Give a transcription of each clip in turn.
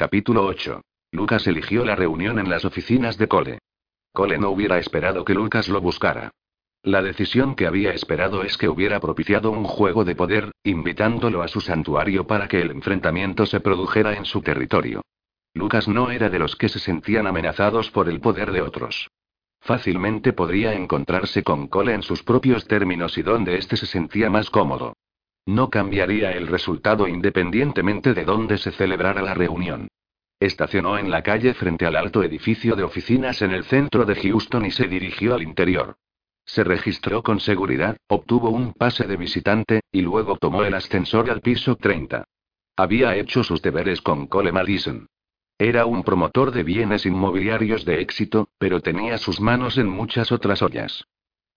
Capítulo 8. Lucas eligió la reunión en las oficinas de Cole. Cole no hubiera esperado que Lucas lo buscara. La decisión que había esperado es que hubiera propiciado un juego de poder, invitándolo a su santuario para que el enfrentamiento se produjera en su territorio. Lucas no era de los que se sentían amenazados por el poder de otros. Fácilmente podría encontrarse con Cole en sus propios términos y donde éste se sentía más cómodo. No cambiaría el resultado independientemente de dónde se celebrara la reunión. Estacionó en la calle frente al alto edificio de oficinas en el centro de Houston y se dirigió al interior. Se registró con seguridad, obtuvo un pase de visitante, y luego tomó el ascensor al piso 30. Había hecho sus deberes con Cole Madison. Era un promotor de bienes inmobiliarios de éxito, pero tenía sus manos en muchas otras ollas.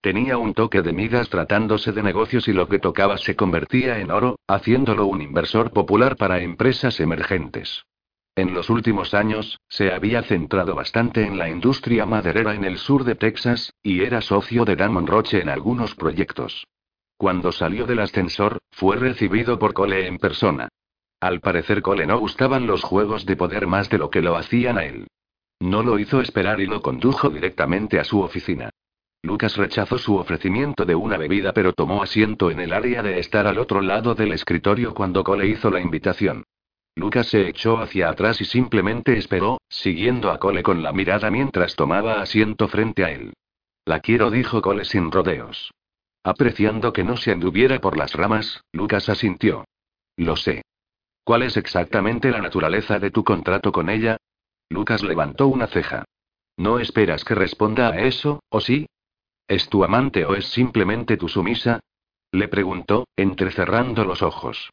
Tenía un toque de migas tratándose de negocios y lo que tocaba se convertía en oro, haciéndolo un inversor popular para empresas emergentes. En los últimos años, se había centrado bastante en la industria maderera en el sur de Texas, y era socio de Damon Roche en algunos proyectos. Cuando salió del ascensor, fue recibido por Cole en persona. Al parecer Cole no gustaban los juegos de poder más de lo que lo hacían a él. No lo hizo esperar y lo condujo directamente a su oficina. Lucas rechazó su ofrecimiento de una bebida pero tomó asiento en el área de estar al otro lado del escritorio cuando Cole hizo la invitación. Lucas se echó hacia atrás y simplemente esperó, siguiendo a Cole con la mirada mientras tomaba asiento frente a él. La quiero, dijo Cole sin rodeos. Apreciando que no se anduviera por las ramas, Lucas asintió. Lo sé. ¿Cuál es exactamente la naturaleza de tu contrato con ella? Lucas levantó una ceja. ¿No esperas que responda a eso, o sí? ¿Es tu amante o es simplemente tu sumisa? Le preguntó, entrecerrando los ojos.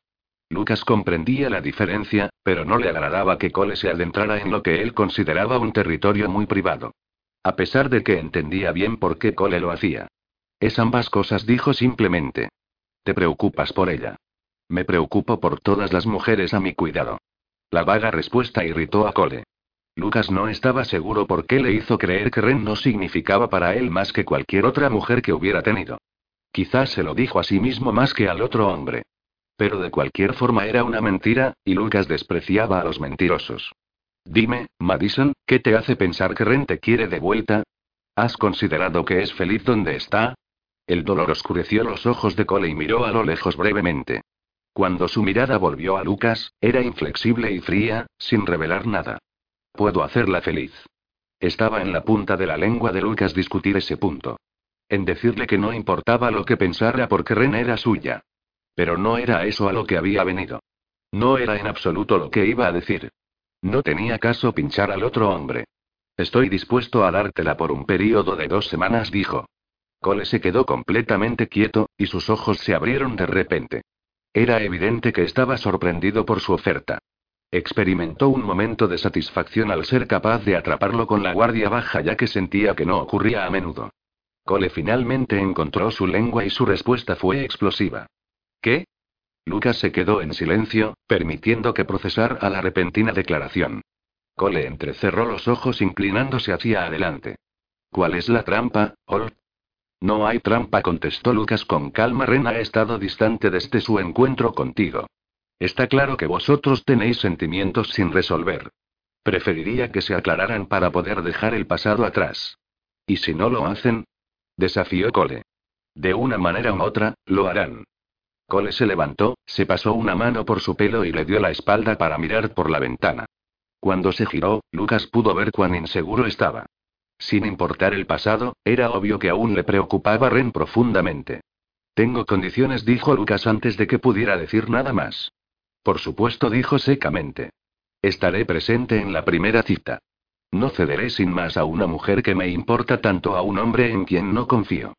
Lucas comprendía la diferencia, pero no le agradaba que Cole se adentrara en lo que él consideraba un territorio muy privado. A pesar de que entendía bien por qué Cole lo hacía. Es ambas cosas, dijo simplemente. Te preocupas por ella. Me preocupo por todas las mujeres a mi cuidado. La vaga respuesta irritó a Cole. Lucas no estaba seguro por qué le hizo creer que Ren no significaba para él más que cualquier otra mujer que hubiera tenido. Quizás se lo dijo a sí mismo más que al otro hombre. Pero de cualquier forma era una mentira, y Lucas despreciaba a los mentirosos. Dime, Madison, ¿qué te hace pensar que Ren te quiere de vuelta? ¿Has considerado que es feliz donde está? El dolor oscureció los ojos de Cole y miró a lo lejos brevemente. Cuando su mirada volvió a Lucas, era inflexible y fría, sin revelar nada. Puedo hacerla feliz. Estaba en la punta de la lengua de Lucas discutir ese punto. En decirle que no importaba lo que pensara porque Ren era suya. Pero no era eso a lo que había venido. No era en absoluto lo que iba a decir. No tenía caso pinchar al otro hombre. Estoy dispuesto a dártela por un período de dos semanas, dijo. Cole se quedó completamente quieto, y sus ojos se abrieron de repente. Era evidente que estaba sorprendido por su oferta. Experimentó un momento de satisfacción al ser capaz de atraparlo con la guardia baja ya que sentía que no ocurría a menudo. Cole finalmente encontró su lengua y su respuesta fue explosiva. ¿Qué? Lucas se quedó en silencio, permitiendo que procesara la repentina declaración. Cole entrecerró los ojos inclinándose hacia adelante. ¿Cuál es la trampa, Holt? No hay trampa, contestó Lucas con calma. Ren ha estado distante desde su encuentro contigo. Está claro que vosotros tenéis sentimientos sin resolver. Preferiría que se aclararan para poder dejar el pasado atrás. ¿Y si no lo hacen? Desafió Cole. De una manera u otra, lo harán. Cole se levantó, se pasó una mano por su pelo y le dio la espalda para mirar por la ventana. Cuando se giró, Lucas pudo ver cuán inseguro estaba. Sin importar el pasado, era obvio que aún le preocupaba Ren profundamente. Tengo condiciones, dijo Lucas antes de que pudiera decir nada más. Por supuesto, dijo secamente. Estaré presente en la primera cita. No cederé sin más a una mujer que me importa tanto a un hombre en quien no confío.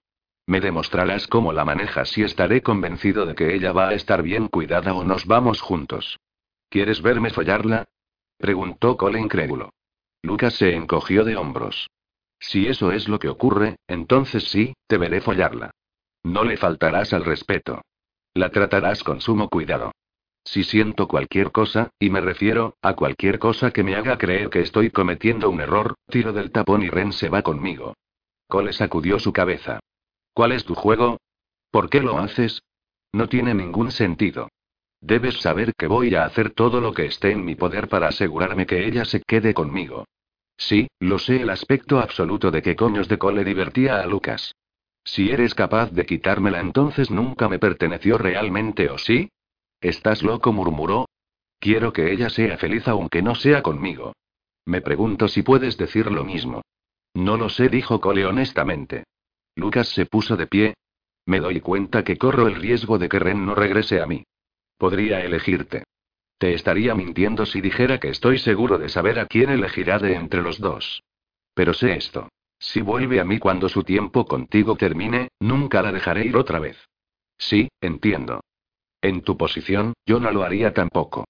Me demostrarás cómo la manejas y estaré convencido de que ella va a estar bien cuidada o nos vamos juntos. ¿Quieres verme follarla? preguntó Cole incrédulo. Lucas se encogió de hombros. Si eso es lo que ocurre, entonces sí, te veré follarla. No le faltarás al respeto. La tratarás con sumo cuidado. Si siento cualquier cosa, y me refiero a cualquier cosa que me haga creer que estoy cometiendo un error, tiro del tapón y Ren se va conmigo. Cole sacudió su cabeza. ¿Cuál es tu juego? ¿Por qué lo haces? No tiene ningún sentido. Debes saber que voy a hacer todo lo que esté en mi poder para asegurarme que ella se quede conmigo. Sí, lo sé el aspecto absoluto de que coños de cole divertía a Lucas. Si eres capaz de quitármela entonces nunca me perteneció realmente, ¿o sí? ¿Estás loco? murmuró. Quiero que ella sea feliz aunque no sea conmigo. Me pregunto si puedes decir lo mismo. No lo sé, dijo Cole honestamente. Lucas se puso de pie. Me doy cuenta que corro el riesgo de que Ren no regrese a mí. Podría elegirte. Te estaría mintiendo si dijera que estoy seguro de saber a quién elegirá de entre los dos. Pero sé esto. Si vuelve a mí cuando su tiempo contigo termine, nunca la dejaré ir otra vez. Sí, entiendo. En tu posición, yo no lo haría tampoco.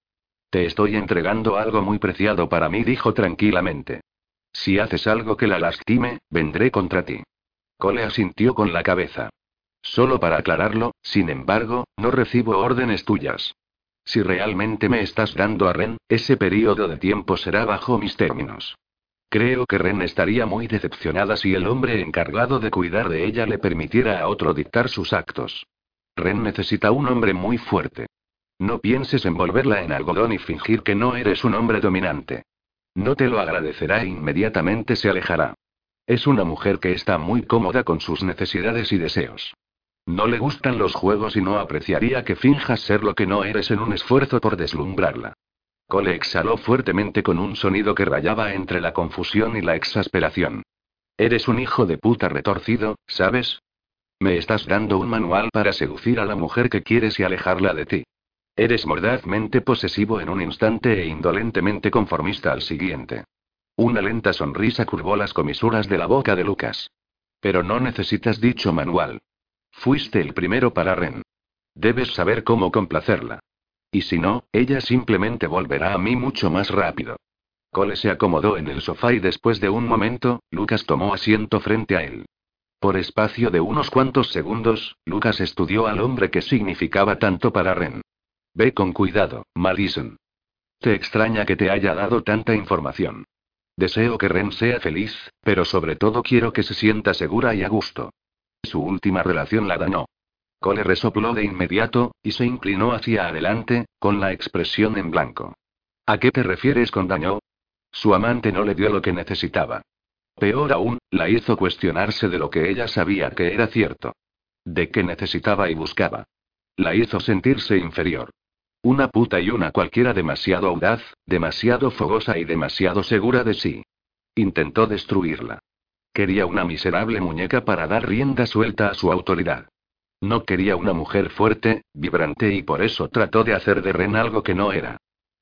Te estoy entregando algo muy preciado para mí, dijo tranquilamente. Si haces algo que la lastime, vendré contra ti. Cole asintió con la cabeza. Solo para aclararlo, sin embargo, no recibo órdenes tuyas. Si realmente me estás dando a Ren, ese periodo de tiempo será bajo mis términos. Creo que Ren estaría muy decepcionada si el hombre encargado de cuidar de ella le permitiera a otro dictar sus actos. Ren necesita un hombre muy fuerte. No pienses en volverla en algodón y fingir que no eres un hombre dominante. No te lo agradecerá e inmediatamente se alejará. Es una mujer que está muy cómoda con sus necesidades y deseos. No le gustan los juegos y no apreciaría que finjas ser lo que no eres en un esfuerzo por deslumbrarla. Cole exhaló fuertemente con un sonido que rayaba entre la confusión y la exasperación. Eres un hijo de puta retorcido, ¿sabes? Me estás dando un manual para seducir a la mujer que quieres y alejarla de ti. Eres mordazmente posesivo en un instante e indolentemente conformista al siguiente. Una lenta sonrisa curvó las comisuras de la boca de Lucas. Pero no necesitas dicho manual. Fuiste el primero para Ren. Debes saber cómo complacerla. Y si no, ella simplemente volverá a mí mucho más rápido. Cole se acomodó en el sofá y después de un momento, Lucas tomó asiento frente a él. Por espacio de unos cuantos segundos, Lucas estudió al hombre que significaba tanto para Ren. Ve con cuidado, Madison. Te extraña que te haya dado tanta información. Deseo que Ren sea feliz, pero sobre todo quiero que se sienta segura y a gusto. Su última relación la dañó. Cole resopló de inmediato, y se inclinó hacia adelante, con la expresión en blanco. ¿A qué te refieres con daño? Su amante no le dio lo que necesitaba. Peor aún, la hizo cuestionarse de lo que ella sabía que era cierto. De qué necesitaba y buscaba. La hizo sentirse inferior. Una puta y una cualquiera demasiado audaz, demasiado fogosa y demasiado segura de sí. Intentó destruirla. Quería una miserable muñeca para dar rienda suelta a su autoridad. No quería una mujer fuerte, vibrante y por eso trató de hacer de Ren algo que no era.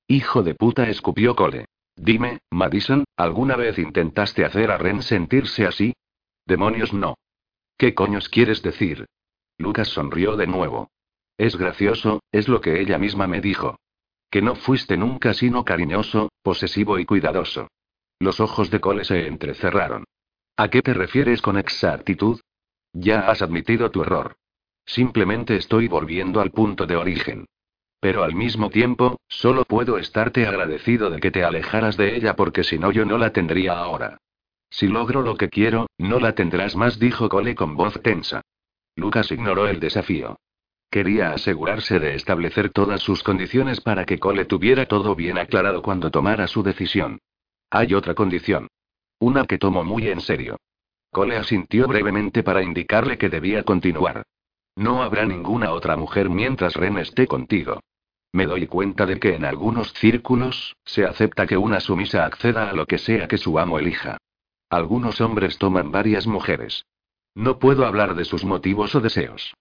Hijo de puta, escupió Cole. Dime, Madison, ¿alguna vez intentaste hacer a Ren sentirse así? Demonios no. ¿Qué coños quieres decir? Lucas sonrió de nuevo. Es gracioso, es lo que ella misma me dijo. Que no fuiste nunca sino cariñoso, posesivo y cuidadoso. Los ojos de Cole se entrecerraron. ¿A qué te refieres con exactitud? Ya has admitido tu error. Simplemente estoy volviendo al punto de origen. Pero al mismo tiempo, solo puedo estarte agradecido de que te alejaras de ella porque si no yo no la tendría ahora. Si logro lo que quiero, no la tendrás más, dijo Cole con voz tensa. Lucas ignoró el desafío. Quería asegurarse de establecer todas sus condiciones para que Cole tuviera todo bien aclarado cuando tomara su decisión. Hay otra condición. Una que tomó muy en serio. Cole asintió brevemente para indicarle que debía continuar. No habrá ninguna otra mujer mientras Ren esté contigo. Me doy cuenta de que en algunos círculos, se acepta que una sumisa acceda a lo que sea que su amo elija. Algunos hombres toman varias mujeres. No puedo hablar de sus motivos o deseos.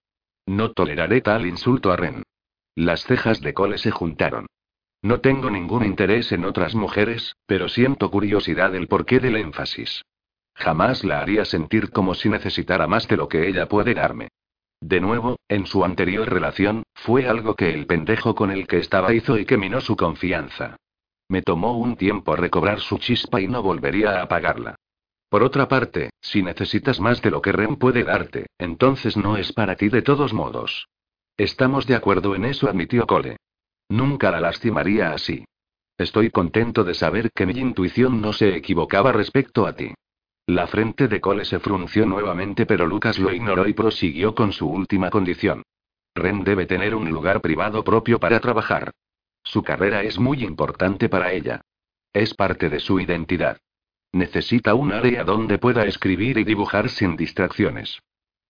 No toleraré tal insulto a Ren. Las cejas de Cole se juntaron. No tengo ningún interés en otras mujeres, pero siento curiosidad del porqué del énfasis. Jamás la haría sentir como si necesitara más de lo que ella puede darme. De nuevo, en su anterior relación, fue algo que el pendejo con el que estaba hizo y que minó su confianza. Me tomó un tiempo recobrar su chispa y no volvería a apagarla. Por otra parte, si necesitas más de lo que Ren puede darte, entonces no es para ti de todos modos. Estamos de acuerdo en eso, admitió Cole. Nunca la lastimaría así. Estoy contento de saber que mi intuición no se equivocaba respecto a ti. La frente de Cole se frunció nuevamente, pero Lucas lo ignoró y prosiguió con su última condición. Ren debe tener un lugar privado propio para trabajar. Su carrera es muy importante para ella. Es parte de su identidad. Necesita un área donde pueda escribir y dibujar sin distracciones.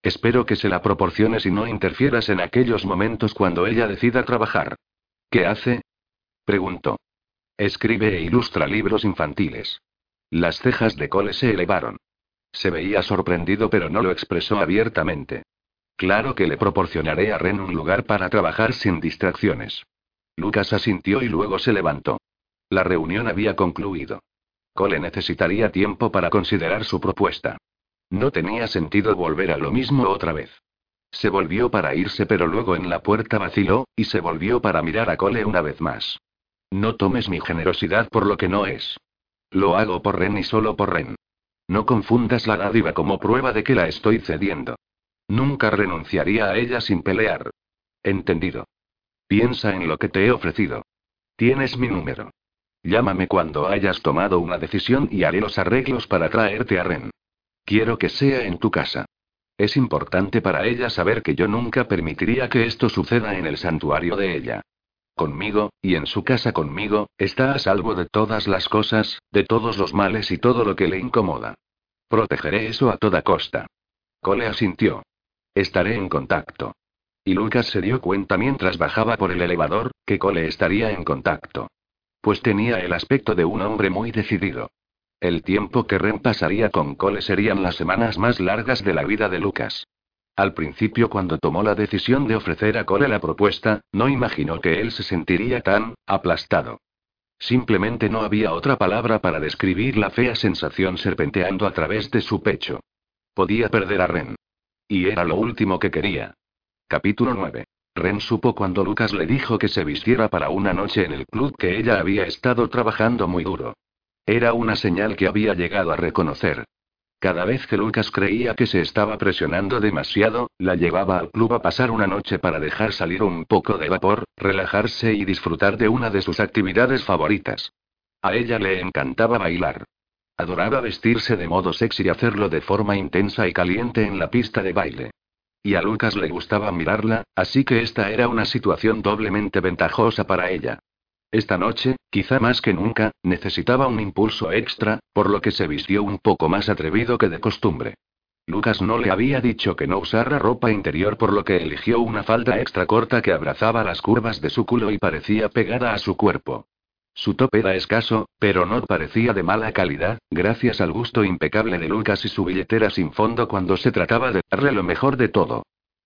Espero que se la proporciones y no interfieras en aquellos momentos cuando ella decida trabajar. ¿Qué hace? Preguntó. Escribe e ilustra libros infantiles. Las cejas de Cole se elevaron. Se veía sorprendido pero no lo expresó abiertamente. Claro que le proporcionaré a Ren un lugar para trabajar sin distracciones. Lucas asintió y luego se levantó. La reunión había concluido. Cole necesitaría tiempo para considerar su propuesta. No tenía sentido volver a lo mismo otra vez. Se volvió para irse pero luego en la puerta vaciló, y se volvió para mirar a Cole una vez más. No tomes mi generosidad por lo que no es. Lo hago por Ren y solo por Ren. No confundas la dádiva como prueba de que la estoy cediendo. Nunca renunciaría a ella sin pelear. Entendido. Piensa en lo que te he ofrecido. Tienes mi número. Llámame cuando hayas tomado una decisión y haré los arreglos para traerte a Ren. Quiero que sea en tu casa. Es importante para ella saber que yo nunca permitiría que esto suceda en el santuario de ella. Conmigo, y en su casa conmigo, está a salvo de todas las cosas, de todos los males y todo lo que le incomoda. Protegeré eso a toda costa. Cole asintió. Estaré en contacto. Y Lucas se dio cuenta mientras bajaba por el elevador, que Cole estaría en contacto. Pues tenía el aspecto de un hombre muy decidido. El tiempo que Ren pasaría con Cole serían las semanas más largas de la vida de Lucas. Al principio cuando tomó la decisión de ofrecer a Cole la propuesta, no imaginó que él se sentiría tan aplastado. Simplemente no había otra palabra para describir la fea sensación serpenteando a través de su pecho. Podía perder a Ren. Y era lo último que quería. Capítulo 9. Ren supo cuando Lucas le dijo que se vistiera para una noche en el club que ella había estado trabajando muy duro. Era una señal que había llegado a reconocer. Cada vez que Lucas creía que se estaba presionando demasiado, la llevaba al club a pasar una noche para dejar salir un poco de vapor, relajarse y disfrutar de una de sus actividades favoritas. A ella le encantaba bailar. Adoraba vestirse de modo sexy y hacerlo de forma intensa y caliente en la pista de baile. Y a Lucas le gustaba mirarla, así que esta era una situación doblemente ventajosa para ella. Esta noche, quizá más que nunca, necesitaba un impulso extra, por lo que se vistió un poco más atrevido que de costumbre. Lucas no le había dicho que no usara ropa interior por lo que eligió una falda extra corta que abrazaba las curvas de su culo y parecía pegada a su cuerpo. Su top era escaso, pero no parecía de mala calidad, gracias al gusto impecable de Lucas y su billetera sin fondo cuando se trataba de darle lo mejor de todo.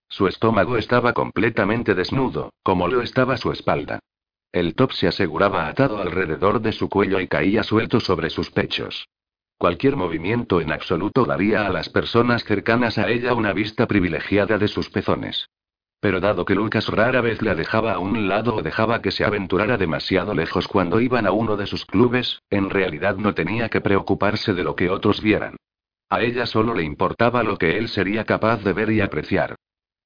Su estómago estaba completamente desnudo, como lo estaba su espalda. El top se aseguraba atado alrededor de su cuello y caía suelto sobre sus pechos. Cualquier movimiento en absoluto daría a las personas cercanas a ella una vista privilegiada de sus pezones. Pero dado que Lucas rara vez la dejaba a un lado o dejaba que se aventurara demasiado lejos cuando iban a uno de sus clubes, en realidad no tenía que preocuparse de lo que otros vieran. A ella solo le importaba lo que él sería capaz de ver y apreciar.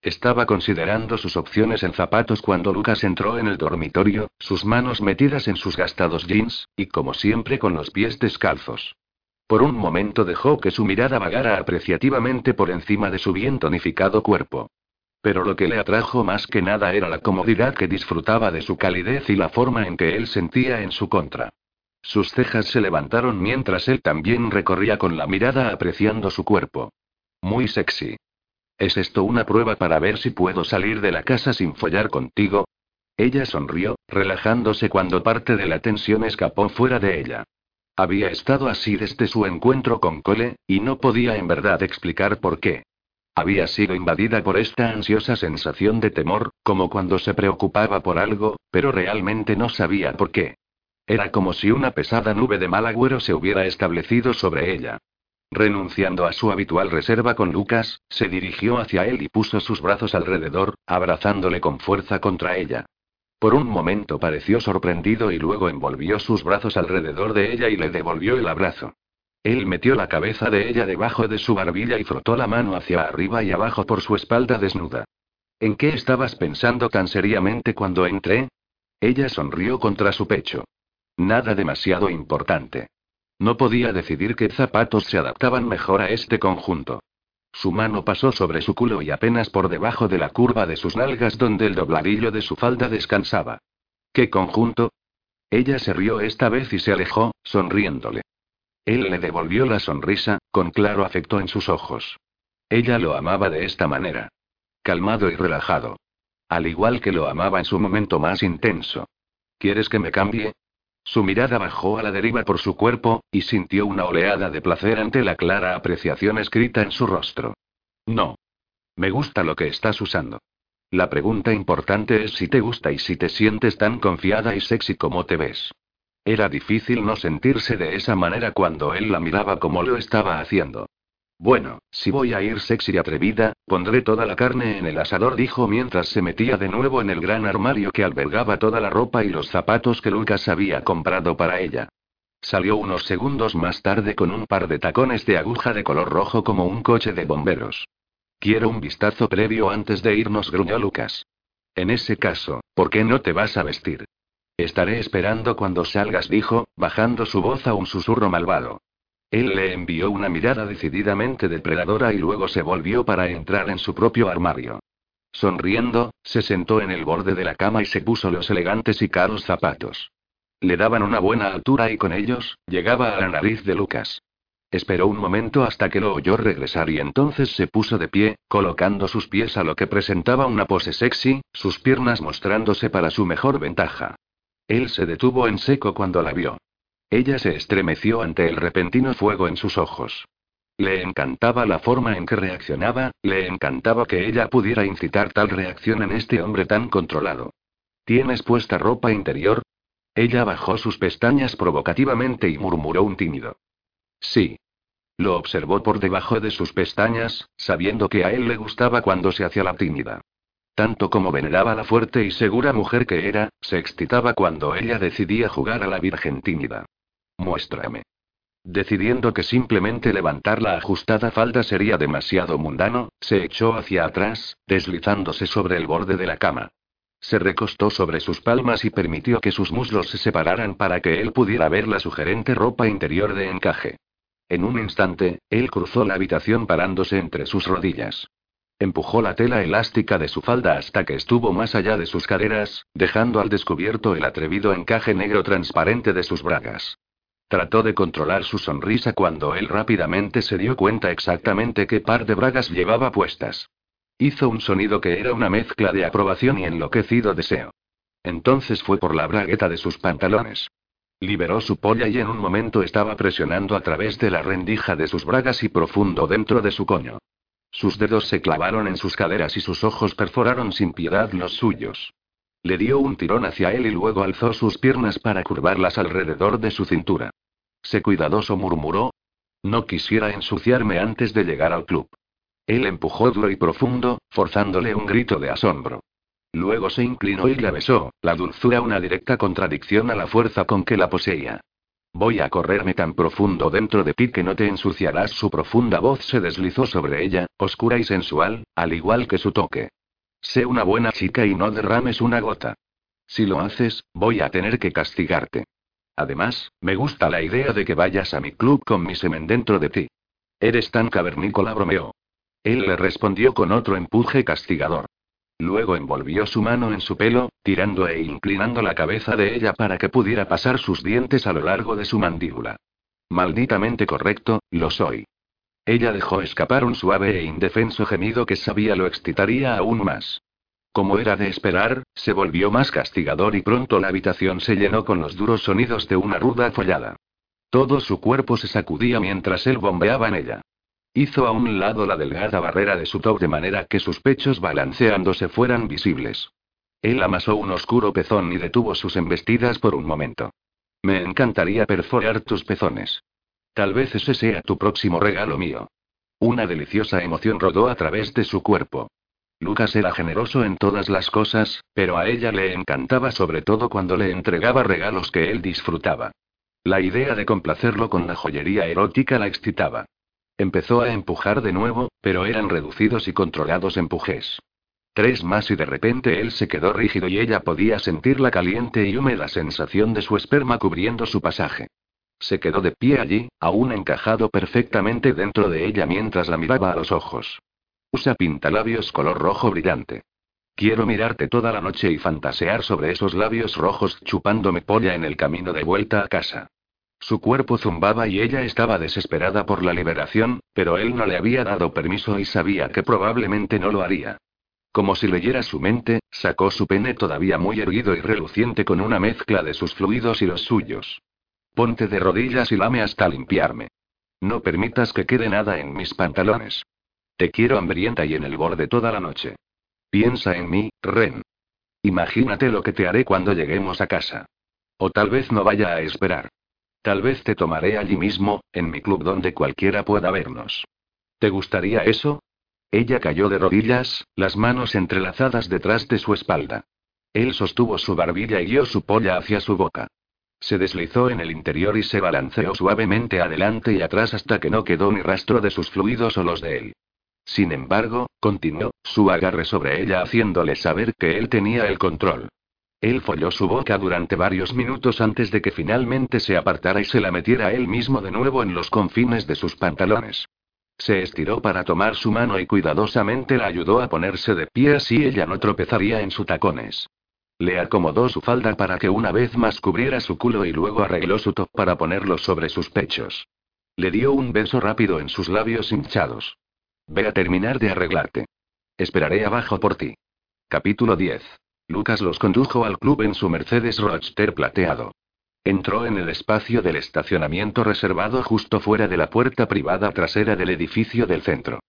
Estaba considerando sus opciones en zapatos cuando Lucas entró en el dormitorio, sus manos metidas en sus gastados jeans, y como siempre con los pies descalzos. Por un momento dejó que su mirada vagara apreciativamente por encima de su bien tonificado cuerpo. Pero lo que le atrajo más que nada era la comodidad que disfrutaba de su calidez y la forma en que él sentía en su contra. Sus cejas se levantaron mientras él también recorría con la mirada apreciando su cuerpo. Muy sexy. ¿Es esto una prueba para ver si puedo salir de la casa sin follar contigo? Ella sonrió, relajándose cuando parte de la tensión escapó fuera de ella. Había estado así desde su encuentro con Cole, y no podía en verdad explicar por qué. Había sido invadida por esta ansiosa sensación de temor, como cuando se preocupaba por algo, pero realmente no sabía por qué. Era como si una pesada nube de mal agüero se hubiera establecido sobre ella. Renunciando a su habitual reserva con Lucas, se dirigió hacia él y puso sus brazos alrededor, abrazándole con fuerza contra ella. Por un momento pareció sorprendido y luego envolvió sus brazos alrededor de ella y le devolvió el abrazo. Él metió la cabeza de ella debajo de su barbilla y frotó la mano hacia arriba y abajo por su espalda desnuda. ¿En qué estabas pensando tan seriamente cuando entré? Ella sonrió contra su pecho. Nada demasiado importante. No podía decidir qué zapatos se adaptaban mejor a este conjunto. Su mano pasó sobre su culo y apenas por debajo de la curva de sus nalgas donde el dobladillo de su falda descansaba. ¿Qué conjunto? Ella se rió esta vez y se alejó, sonriéndole. Él le devolvió la sonrisa, con claro afecto en sus ojos. Ella lo amaba de esta manera. Calmado y relajado. Al igual que lo amaba en su momento más intenso. ¿Quieres que me cambie? Su mirada bajó a la deriva por su cuerpo, y sintió una oleada de placer ante la clara apreciación escrita en su rostro. No. Me gusta lo que estás usando. La pregunta importante es si te gusta y si te sientes tan confiada y sexy como te ves. Era difícil no sentirse de esa manera cuando él la miraba como lo estaba haciendo. Bueno, si voy a ir sexy y atrevida, pondré toda la carne en el asador, dijo mientras se metía de nuevo en el gran armario que albergaba toda la ropa y los zapatos que Lucas había comprado para ella. Salió unos segundos más tarde con un par de tacones de aguja de color rojo como un coche de bomberos. Quiero un vistazo previo antes de irnos, gruñó Lucas. En ese caso, ¿por qué no te vas a vestir? Estaré esperando cuando salgas, dijo, bajando su voz a un susurro malvado. Él le envió una mirada decididamente depredadora y luego se volvió para entrar en su propio armario. Sonriendo, se sentó en el borde de la cama y se puso los elegantes y caros zapatos. Le daban una buena altura y con ellos, llegaba a la nariz de Lucas. Esperó un momento hasta que lo oyó regresar y entonces se puso de pie, colocando sus pies a lo que presentaba una pose sexy, sus piernas mostrándose para su mejor ventaja. Él se detuvo en seco cuando la vio. Ella se estremeció ante el repentino fuego en sus ojos. Le encantaba la forma en que reaccionaba, le encantaba que ella pudiera incitar tal reacción en este hombre tan controlado. ¿Tienes puesta ropa interior? Ella bajó sus pestañas provocativamente y murmuró un tímido. Sí. Lo observó por debajo de sus pestañas, sabiendo que a él le gustaba cuando se hacía la tímida. Tanto como veneraba la fuerte y segura mujer que era, se excitaba cuando ella decidía jugar a la virgen tímida. Muéstrame. Decidiendo que simplemente levantar la ajustada falda sería demasiado mundano, se echó hacia atrás, deslizándose sobre el borde de la cama. Se recostó sobre sus palmas y permitió que sus muslos se separaran para que él pudiera ver la sugerente ropa interior de encaje. En un instante, él cruzó la habitación parándose entre sus rodillas. Empujó la tela elástica de su falda hasta que estuvo más allá de sus caderas, dejando al descubierto el atrevido encaje negro transparente de sus bragas. Trató de controlar su sonrisa cuando él rápidamente se dio cuenta exactamente qué par de bragas llevaba puestas. Hizo un sonido que era una mezcla de aprobación y enloquecido deseo. Entonces fue por la bragueta de sus pantalones. Liberó su polla y en un momento estaba presionando a través de la rendija de sus bragas y profundo dentro de su coño. Sus dedos se clavaron en sus caderas y sus ojos perforaron sin piedad los suyos. Le dio un tirón hacia él y luego alzó sus piernas para curvarlas alrededor de su cintura. Se cuidadoso murmuró. No quisiera ensuciarme antes de llegar al club. Él empujó duro y profundo, forzándole un grito de asombro. Luego se inclinó y la besó, la dulzura una directa contradicción a la fuerza con que la poseía. Voy a correrme tan profundo dentro de ti que no te ensuciarás. Su profunda voz se deslizó sobre ella, oscura y sensual, al igual que su toque. Sé una buena chica y no derrames una gota. Si lo haces, voy a tener que castigarte. Además, me gusta la idea de que vayas a mi club con mi semen dentro de ti. Eres tan cavernícola, bromeó. Él le respondió con otro empuje castigador. Luego envolvió su mano en su pelo, tirando e inclinando la cabeza de ella para que pudiera pasar sus dientes a lo largo de su mandíbula. Malditamente correcto, lo soy. Ella dejó escapar un suave e indefenso gemido que sabía lo excitaría aún más. Como era de esperar, se volvió más castigador y pronto la habitación se llenó con los duros sonidos de una ruda follada. Todo su cuerpo se sacudía mientras él bombeaba en ella. Hizo a un lado la delgada barrera de su top de manera que sus pechos balanceándose fueran visibles. Él amasó un oscuro pezón y detuvo sus embestidas por un momento. Me encantaría perforar tus pezones. Tal vez ese sea tu próximo regalo mío. Una deliciosa emoción rodó a través de su cuerpo. Lucas era generoso en todas las cosas, pero a ella le encantaba sobre todo cuando le entregaba regalos que él disfrutaba. La idea de complacerlo con la joyería erótica la excitaba. Empezó a empujar de nuevo, pero eran reducidos y controlados empujes. Tres más y de repente él se quedó rígido y ella podía sentir la caliente y húmeda sensación de su esperma cubriendo su pasaje. Se quedó de pie allí, aún encajado perfectamente dentro de ella mientras la miraba a los ojos. Usa pintalabios color rojo brillante. Quiero mirarte toda la noche y fantasear sobre esos labios rojos chupándome polla en el camino de vuelta a casa. Su cuerpo zumbaba y ella estaba desesperada por la liberación, pero él no le había dado permiso y sabía que probablemente no lo haría. Como si leyera su mente, sacó su pene todavía muy erguido y reluciente con una mezcla de sus fluidos y los suyos. Ponte de rodillas y lame hasta limpiarme. No permitas que quede nada en mis pantalones. Te quiero hambrienta y en el borde toda la noche. Piensa en mí, Ren. Imagínate lo que te haré cuando lleguemos a casa. O tal vez no vaya a esperar. Tal vez te tomaré allí mismo, en mi club donde cualquiera pueda vernos. ¿Te gustaría eso? Ella cayó de rodillas, las manos entrelazadas detrás de su espalda. Él sostuvo su barbilla y guió su polla hacia su boca. Se deslizó en el interior y se balanceó suavemente adelante y atrás hasta que no quedó ni rastro de sus fluidos o los de él. Sin embargo, continuó, su agarre sobre ella haciéndole saber que él tenía el control. Él folló su boca durante varios minutos antes de que finalmente se apartara y se la metiera él mismo de nuevo en los confines de sus pantalones. Se estiró para tomar su mano y cuidadosamente la ayudó a ponerse de pie así ella no tropezaría en sus tacones. Le acomodó su falda para que una vez más cubriera su culo y luego arregló su top para ponerlo sobre sus pechos. Le dio un beso rápido en sus labios hinchados. Ve a terminar de arreglarte. Esperaré abajo por ti. Capítulo 10. Lucas los condujo al club en su Mercedes Roadster plateado. Entró en el espacio del estacionamiento reservado justo fuera de la puerta privada trasera del edificio del centro.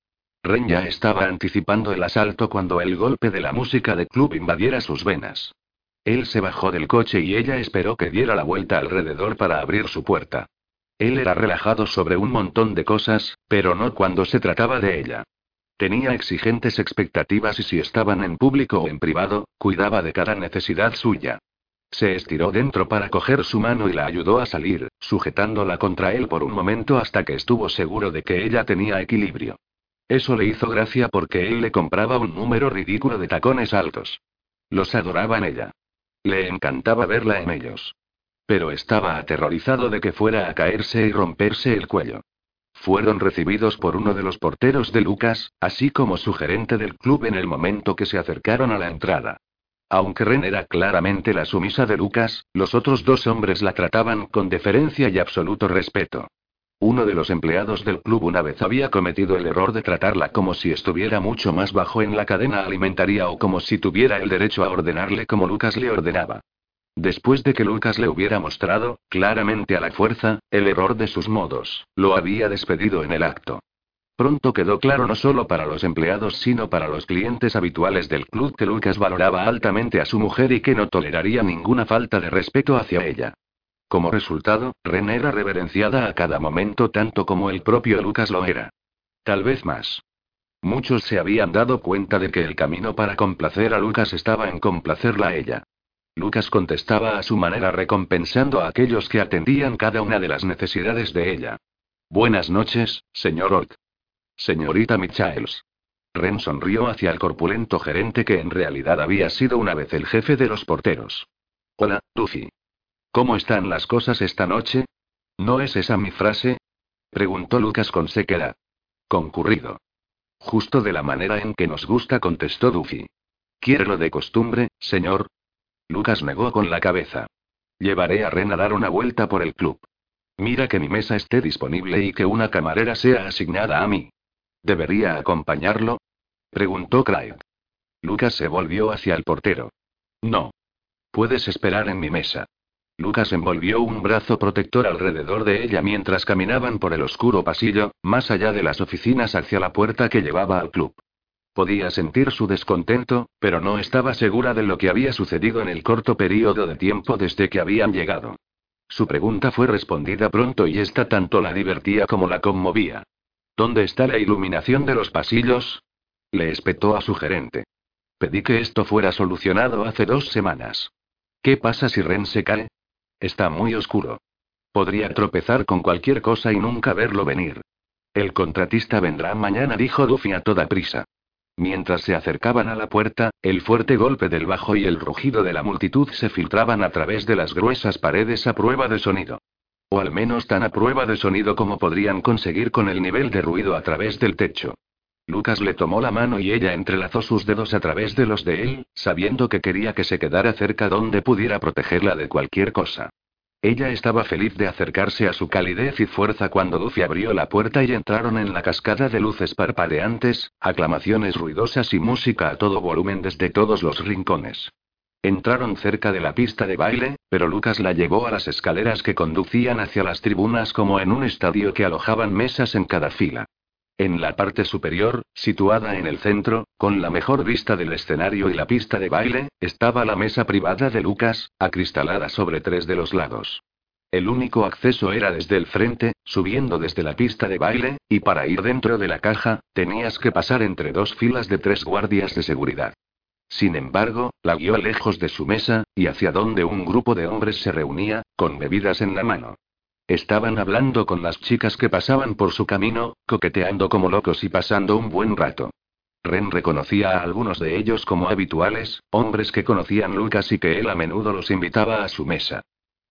Ren ya estaba anticipando el asalto cuando el golpe de la música de club invadiera sus venas. Él se bajó del coche y ella esperó que diera la vuelta alrededor para abrir su puerta. Él era relajado sobre un montón de cosas, pero no cuando se trataba de ella. Tenía exigentes expectativas y si estaban en público o en privado, cuidaba de cada necesidad suya. Se estiró dentro para coger su mano y la ayudó a salir, sujetándola contra él por un momento hasta que estuvo seguro de que ella tenía equilibrio. Eso le hizo gracia porque él le compraba un número ridículo de tacones altos. Los adoraba en ella. Le encantaba verla en ellos. Pero estaba aterrorizado de que fuera a caerse y romperse el cuello. Fueron recibidos por uno de los porteros de Lucas, así como su gerente del club en el momento que se acercaron a la entrada. Aunque Ren era claramente la sumisa de Lucas, los otros dos hombres la trataban con deferencia y absoluto respeto. Uno de los empleados del club una vez había cometido el error de tratarla como si estuviera mucho más bajo en la cadena alimentaria o como si tuviera el derecho a ordenarle como Lucas le ordenaba. Después de que Lucas le hubiera mostrado, claramente a la fuerza, el error de sus modos, lo había despedido en el acto. Pronto quedó claro no solo para los empleados sino para los clientes habituales del club que Lucas valoraba altamente a su mujer y que no toleraría ninguna falta de respeto hacia ella. Como resultado, Ren era reverenciada a cada momento tanto como el propio Lucas lo era. Tal vez más. Muchos se habían dado cuenta de que el camino para complacer a Lucas estaba en complacerla a ella. Lucas contestaba a su manera recompensando a aquellos que atendían cada una de las necesidades de ella. Buenas noches, señor Ort. Señorita Michaels. Ren sonrió hacia el corpulento gerente que en realidad había sido una vez el jefe de los porteros. Hola, Duffy. ¿Cómo están las cosas esta noche? ¿No es esa mi frase? Preguntó Lucas con sequedad. Concurrido. Justo de la manera en que nos gusta, contestó Duffy. ¿Quiere lo de costumbre, señor? Lucas negó con la cabeza. Llevaré a Ren a dar una vuelta por el club. Mira que mi mesa esté disponible y que una camarera sea asignada a mí. ¿Debería acompañarlo? preguntó Clyde. Lucas se volvió hacia el portero. No. Puedes esperar en mi mesa. Lucas envolvió un brazo protector alrededor de ella mientras caminaban por el oscuro pasillo, más allá de las oficinas hacia la puerta que llevaba al club. Podía sentir su descontento, pero no estaba segura de lo que había sucedido en el corto periodo de tiempo desde que habían llegado. Su pregunta fue respondida pronto y esta tanto la divertía como la conmovía. ¿Dónde está la iluminación de los pasillos? Le espetó a su gerente. Pedí que esto fuera solucionado hace dos semanas. ¿Qué pasa si Ren se cae? Está muy oscuro. Podría tropezar con cualquier cosa y nunca verlo venir. El contratista vendrá mañana, dijo Duffy a toda prisa. Mientras se acercaban a la puerta, el fuerte golpe del bajo y el rugido de la multitud se filtraban a través de las gruesas paredes a prueba de sonido. O al menos tan a prueba de sonido como podrían conseguir con el nivel de ruido a través del techo. Lucas le tomó la mano y ella entrelazó sus dedos a través de los de él, sabiendo que quería que se quedara cerca donde pudiera protegerla de cualquier cosa. Ella estaba feliz de acercarse a su calidez y fuerza cuando Duffy abrió la puerta y entraron en la cascada de luces parpadeantes, aclamaciones ruidosas y música a todo volumen desde todos los rincones. Entraron cerca de la pista de baile, pero Lucas la llevó a las escaleras que conducían hacia las tribunas como en un estadio que alojaban mesas en cada fila. En la parte superior, situada en el centro, con la mejor vista del escenario y la pista de baile, estaba la mesa privada de Lucas, acristalada sobre tres de los lados. El único acceso era desde el frente, subiendo desde la pista de baile, y para ir dentro de la caja, tenías que pasar entre dos filas de tres guardias de seguridad. Sin embargo, la guió lejos de su mesa, y hacia donde un grupo de hombres se reunía, con bebidas en la mano. Estaban hablando con las chicas que pasaban por su camino, coqueteando como locos y pasando un buen rato. Ren reconocía a algunos de ellos como habituales, hombres que conocían Lucas y que él a menudo los invitaba a su mesa.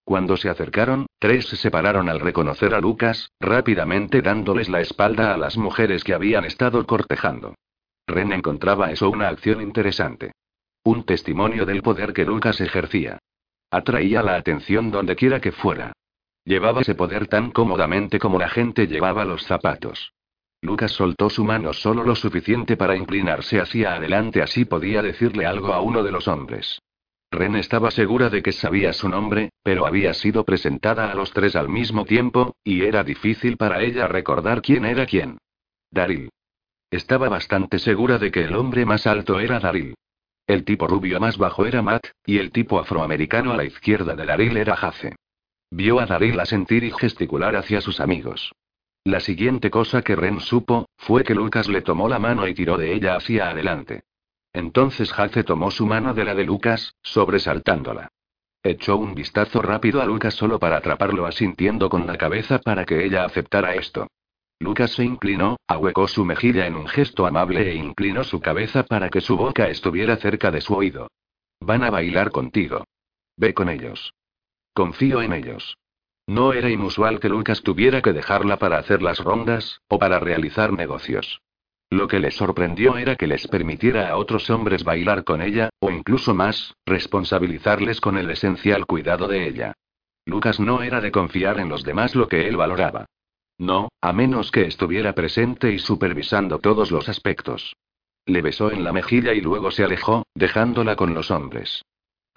Cuando se acercaron, tres se separaron al reconocer a Lucas, rápidamente dándoles la espalda a las mujeres que habían estado cortejando. Ren encontraba eso una acción interesante. Un testimonio del poder que Lucas ejercía. Atraía la atención donde quiera que fuera. Llevaba ese poder tan cómodamente como la gente llevaba los zapatos. Lucas soltó su mano solo lo suficiente para inclinarse hacia adelante, así podía decirle algo a uno de los hombres. Ren estaba segura de que sabía su nombre, pero había sido presentada a los tres al mismo tiempo, y era difícil para ella recordar quién era quién. Daryl. Estaba bastante segura de que el hombre más alto era Daryl. El tipo rubio más bajo era Matt, y el tipo afroamericano a la izquierda de Daryl era Jace. Vio a Daryl sentir y gesticular hacia sus amigos. La siguiente cosa que Ren supo, fue que Lucas le tomó la mano y tiró de ella hacia adelante. Entonces Jace tomó su mano de la de Lucas, sobresaltándola. Echó un vistazo rápido a Lucas solo para atraparlo asintiendo con la cabeza para que ella aceptara esto. Lucas se inclinó, ahuecó su mejilla en un gesto amable e inclinó su cabeza para que su boca estuviera cerca de su oído. Van a bailar contigo. Ve con ellos. Confío en ellos. No era inusual que Lucas tuviera que dejarla para hacer las rondas, o para realizar negocios. Lo que le sorprendió era que les permitiera a otros hombres bailar con ella, o incluso más, responsabilizarles con el esencial cuidado de ella. Lucas no era de confiar en los demás lo que él valoraba. No, a menos que estuviera presente y supervisando todos los aspectos. Le besó en la mejilla y luego se alejó, dejándola con los hombres.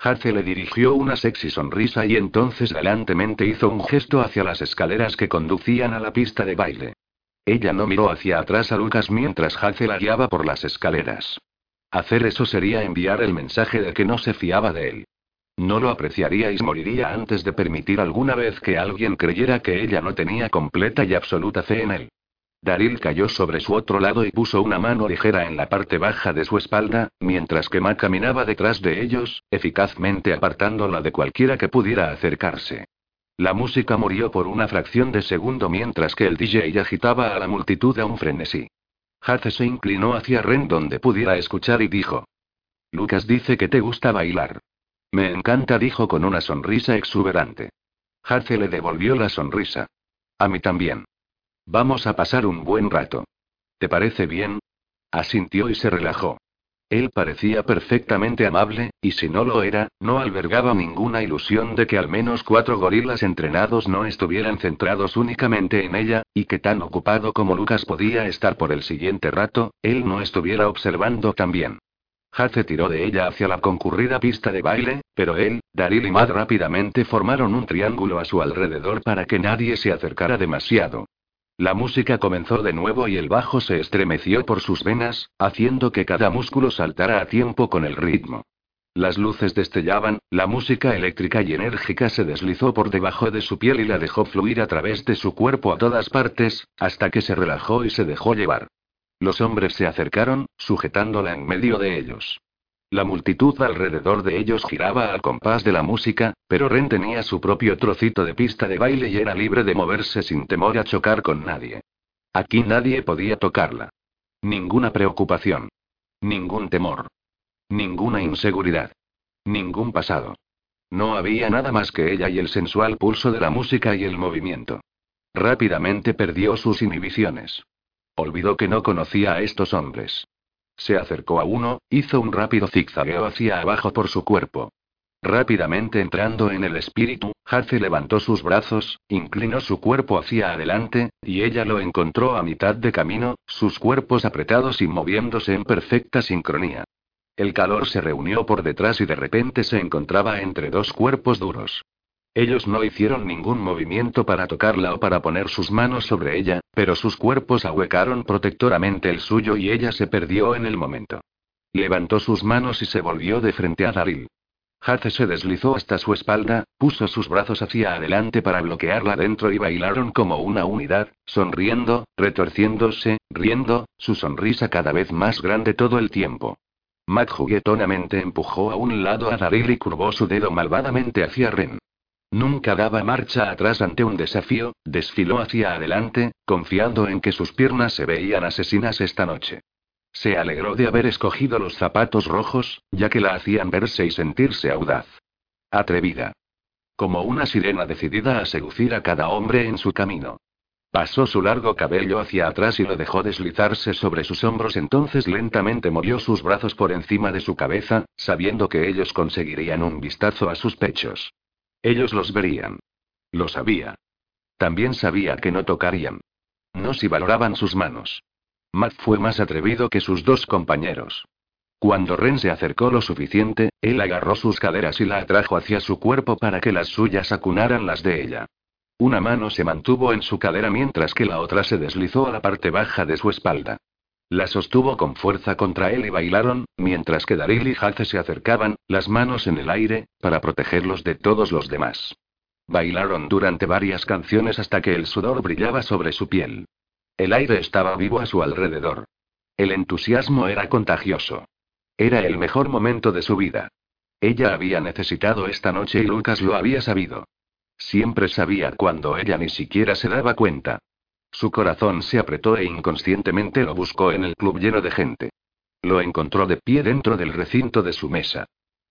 Hace le dirigió una sexy sonrisa y entonces galantemente hizo un gesto hacia las escaleras que conducían a la pista de baile. Ella no miró hacia atrás a Lucas mientras Hace la guiaba por las escaleras. Hacer eso sería enviar el mensaje de que no se fiaba de él. No lo apreciaría y moriría antes de permitir alguna vez que alguien creyera que ella no tenía completa y absoluta fe en él. Daryl cayó sobre su otro lado y puso una mano ligera en la parte baja de su espalda, mientras que Matt caminaba detrás de ellos, eficazmente apartándola de cualquiera que pudiera acercarse. La música murió por una fracción de segundo mientras que el DJ agitaba a la multitud a un frenesí. Hace se inclinó hacia Ren donde pudiera escuchar y dijo: Lucas dice que te gusta bailar. Me encanta, dijo con una sonrisa exuberante. Hace le devolvió la sonrisa. A mí también. Vamos a pasar un buen rato. ¿Te parece bien? Asintió y se relajó. Él parecía perfectamente amable, y si no lo era, no albergaba ninguna ilusión de que al menos cuatro gorilas entrenados no estuvieran centrados únicamente en ella, y que tan ocupado como Lucas podía estar por el siguiente rato, él no estuviera observando también. Hace tiró de ella hacia la concurrida pista de baile, pero él, Daryl y Mad rápidamente formaron un triángulo a su alrededor para que nadie se acercara demasiado. La música comenzó de nuevo y el bajo se estremeció por sus venas, haciendo que cada músculo saltara a tiempo con el ritmo. Las luces destellaban, la música eléctrica y enérgica se deslizó por debajo de su piel y la dejó fluir a través de su cuerpo a todas partes, hasta que se relajó y se dejó llevar. Los hombres se acercaron, sujetándola en medio de ellos. La multitud alrededor de ellos giraba al compás de la música, pero Ren tenía su propio trocito de pista de baile y era libre de moverse sin temor a chocar con nadie. Aquí nadie podía tocarla. Ninguna preocupación. Ningún temor. Ninguna inseguridad. Ningún pasado. No había nada más que ella y el sensual pulso de la música y el movimiento. Rápidamente perdió sus inhibiciones. Olvidó que no conocía a estos hombres. Se acercó a uno, hizo un rápido zigzagueo hacia abajo por su cuerpo. Rápidamente entrando en el espíritu, Hace levantó sus brazos, inclinó su cuerpo hacia adelante, y ella lo encontró a mitad de camino, sus cuerpos apretados y moviéndose en perfecta sincronía. El calor se reunió por detrás y de repente se encontraba entre dos cuerpos duros. Ellos no hicieron ningún movimiento para tocarla o para poner sus manos sobre ella, pero sus cuerpos ahuecaron protectoramente el suyo y ella se perdió en el momento. Levantó sus manos y se volvió de frente a Daril. Hace se deslizó hasta su espalda, puso sus brazos hacia adelante para bloquearla dentro y bailaron como una unidad, sonriendo, retorciéndose, riendo, su sonrisa cada vez más grande todo el tiempo. Matt juguetonamente empujó a un lado a Daril y curvó su dedo malvadamente hacia Ren. Nunca daba marcha atrás ante un desafío, desfiló hacia adelante, confiando en que sus piernas se veían asesinas esta noche. Se alegró de haber escogido los zapatos rojos, ya que la hacían verse y sentirse audaz. Atrevida. Como una sirena decidida a seducir a cada hombre en su camino. Pasó su largo cabello hacia atrás y lo dejó deslizarse sobre sus hombros, entonces lentamente movió sus brazos por encima de su cabeza, sabiendo que ellos conseguirían un vistazo a sus pechos. Ellos los verían. Lo sabía. También sabía que no tocarían. No si valoraban sus manos. Matt fue más atrevido que sus dos compañeros. Cuando Ren se acercó lo suficiente, él agarró sus caderas y la atrajo hacia su cuerpo para que las suyas acunaran las de ella. Una mano se mantuvo en su cadera mientras que la otra se deslizó a la parte baja de su espalda. La sostuvo con fuerza contra él y bailaron, mientras que Daril y Hace se acercaban, las manos en el aire, para protegerlos de todos los demás. Bailaron durante varias canciones hasta que el sudor brillaba sobre su piel. El aire estaba vivo a su alrededor. El entusiasmo era contagioso. Era el mejor momento de su vida. Ella había necesitado esta noche y Lucas lo había sabido. Siempre sabía cuando ella ni siquiera se daba cuenta. Su corazón se apretó e inconscientemente lo buscó en el club lleno de gente. Lo encontró de pie dentro del recinto de su mesa.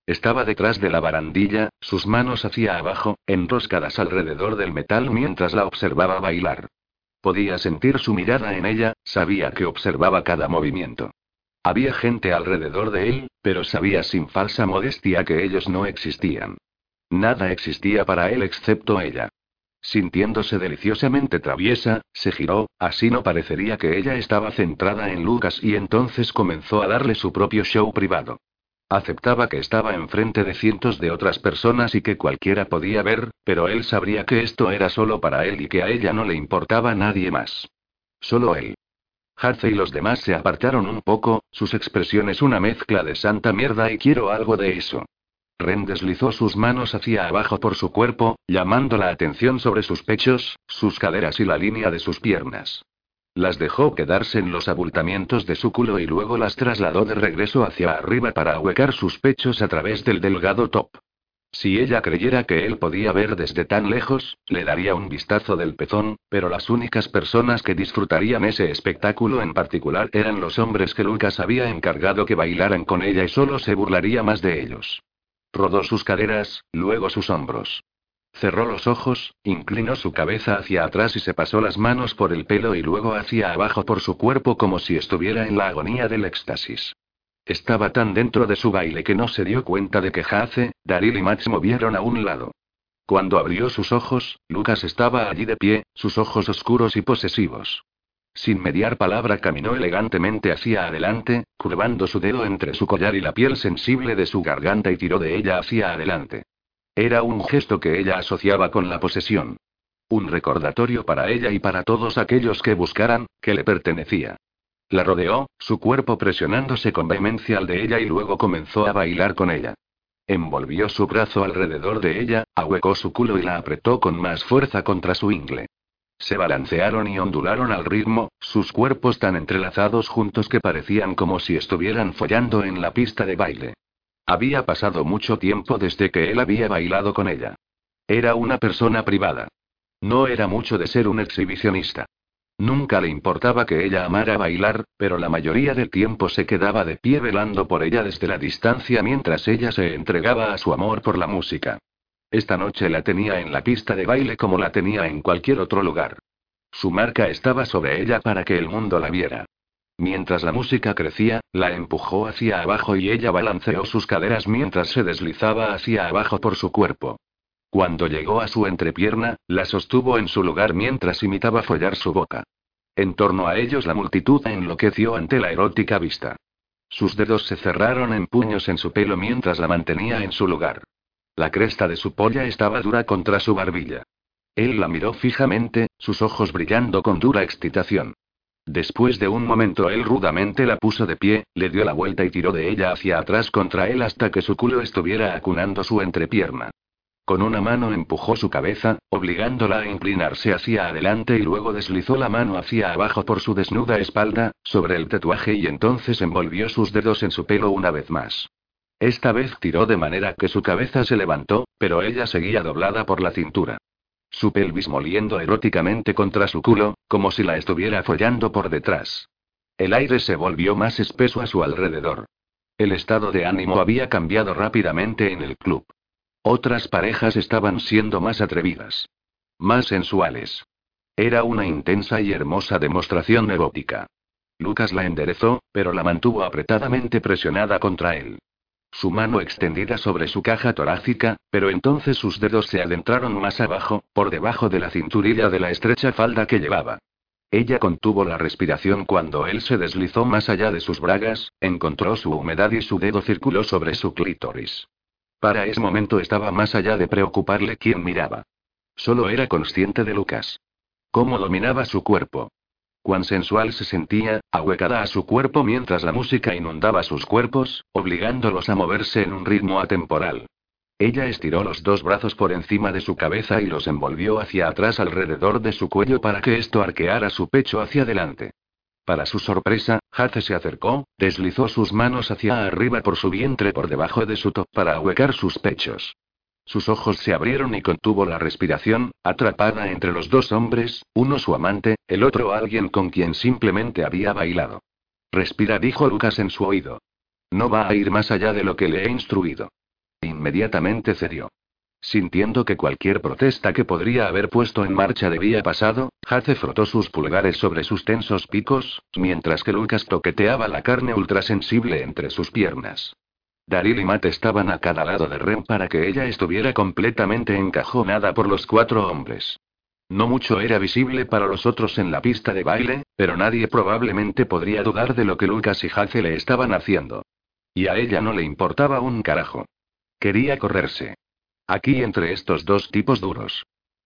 Estaba detrás de la barandilla, sus manos hacia abajo, enroscadas alrededor del metal mientras la observaba bailar. Podía sentir su mirada en ella, sabía que observaba cada movimiento. Había gente alrededor de él, pero sabía sin falsa modestia que ellos no existían. Nada existía para él excepto ella. Sintiéndose deliciosamente traviesa, se giró, así no parecería que ella estaba centrada en Lucas y entonces comenzó a darle su propio show privado. Aceptaba que estaba enfrente de cientos de otras personas y que cualquiera podía ver, pero él sabría que esto era solo para él y que a ella no le importaba nadie más. Solo él. Harce y los demás se apartaron un poco, sus expresiones una mezcla de santa mierda y quiero algo de eso. Ren deslizó sus manos hacia abajo por su cuerpo, llamando la atención sobre sus pechos, sus caderas y la línea de sus piernas. Las dejó quedarse en los abultamientos de su culo y luego las trasladó de regreso hacia arriba para ahuecar sus pechos a través del delgado top. Si ella creyera que él podía ver desde tan lejos, le daría un vistazo del pezón, pero las únicas personas que disfrutarían ese espectáculo en particular eran los hombres que Lucas había encargado que bailaran con ella y solo se burlaría más de ellos. Rodó sus caderas, luego sus hombros. Cerró los ojos, inclinó su cabeza hacia atrás y se pasó las manos por el pelo y luego hacia abajo por su cuerpo como si estuviera en la agonía del éxtasis. Estaba tan dentro de su baile que no se dio cuenta de que Hace, Daryl y Max movieron a un lado. Cuando abrió sus ojos, Lucas estaba allí de pie, sus ojos oscuros y posesivos. Sin mediar palabra caminó elegantemente hacia adelante, curvando su dedo entre su collar y la piel sensible de su garganta y tiró de ella hacia adelante. Era un gesto que ella asociaba con la posesión. Un recordatorio para ella y para todos aquellos que buscaran, que le pertenecía. La rodeó, su cuerpo presionándose con vehemencia al de ella y luego comenzó a bailar con ella. Envolvió su brazo alrededor de ella, ahuecó su culo y la apretó con más fuerza contra su ingle. Se balancearon y ondularon al ritmo, sus cuerpos tan entrelazados juntos que parecían como si estuvieran follando en la pista de baile. Había pasado mucho tiempo desde que él había bailado con ella. Era una persona privada. No era mucho de ser un exhibicionista. Nunca le importaba que ella amara bailar, pero la mayoría del tiempo se quedaba de pie velando por ella desde la distancia mientras ella se entregaba a su amor por la música. Esta noche la tenía en la pista de baile como la tenía en cualquier otro lugar. Su marca estaba sobre ella para que el mundo la viera. Mientras la música crecía, la empujó hacia abajo y ella balanceó sus caderas mientras se deslizaba hacia abajo por su cuerpo. Cuando llegó a su entrepierna, la sostuvo en su lugar mientras imitaba follar su boca. En torno a ellos la multitud enloqueció ante la erótica vista. Sus dedos se cerraron en puños en su pelo mientras la mantenía en su lugar. La cresta de su polla estaba dura contra su barbilla. Él la miró fijamente, sus ojos brillando con dura excitación. Después de un momento él rudamente la puso de pie, le dio la vuelta y tiró de ella hacia atrás contra él hasta que su culo estuviera acunando su entrepierna. Con una mano empujó su cabeza, obligándola a inclinarse hacia adelante y luego deslizó la mano hacia abajo por su desnuda espalda, sobre el tatuaje y entonces envolvió sus dedos en su pelo una vez más. Esta vez tiró de manera que su cabeza se levantó, pero ella seguía doblada por la cintura. Su pelvis moliendo eróticamente contra su culo, como si la estuviera follando por detrás. El aire se volvió más espeso a su alrededor. El estado de ánimo había cambiado rápidamente en el club. Otras parejas estaban siendo más atrevidas. Más sensuales. Era una intensa y hermosa demostración erótica. Lucas la enderezó, pero la mantuvo apretadamente presionada contra él. Su mano extendida sobre su caja torácica, pero entonces sus dedos se adentraron más abajo, por debajo de la cinturilla de la estrecha falda que llevaba. Ella contuvo la respiración cuando él se deslizó más allá de sus bragas, encontró su humedad y su dedo circuló sobre su clítoris. Para ese momento estaba más allá de preocuparle quién miraba. Solo era consciente de Lucas. Cómo dominaba su cuerpo. Cuán sensual se sentía, ahuecada a su cuerpo mientras la música inundaba sus cuerpos, obligándolos a moverse en un ritmo atemporal. Ella estiró los dos brazos por encima de su cabeza y los envolvió hacia atrás alrededor de su cuello para que esto arqueara su pecho hacia adelante. Para su sorpresa, Hace se acercó, deslizó sus manos hacia arriba por su vientre por debajo de su top para ahuecar sus pechos. Sus ojos se abrieron y contuvo la respiración, atrapada entre los dos hombres, uno su amante, el otro alguien con quien simplemente había bailado. Respira, dijo Lucas en su oído. No va a ir más allá de lo que le he instruido. Inmediatamente cedió. Sintiendo que cualquier protesta que podría haber puesto en marcha debía pasado, Hace frotó sus pulgares sobre sus tensos picos, mientras que Lucas toqueteaba la carne ultrasensible entre sus piernas. Daryl y Matt estaban a cada lado de Ren para que ella estuviera completamente encajonada por los cuatro hombres. No mucho era visible para los otros en la pista de baile, pero nadie probablemente podría dudar de lo que Lucas y Hace le estaban haciendo. Y a ella no le importaba un carajo. Quería correrse. Aquí entre estos dos tipos duros.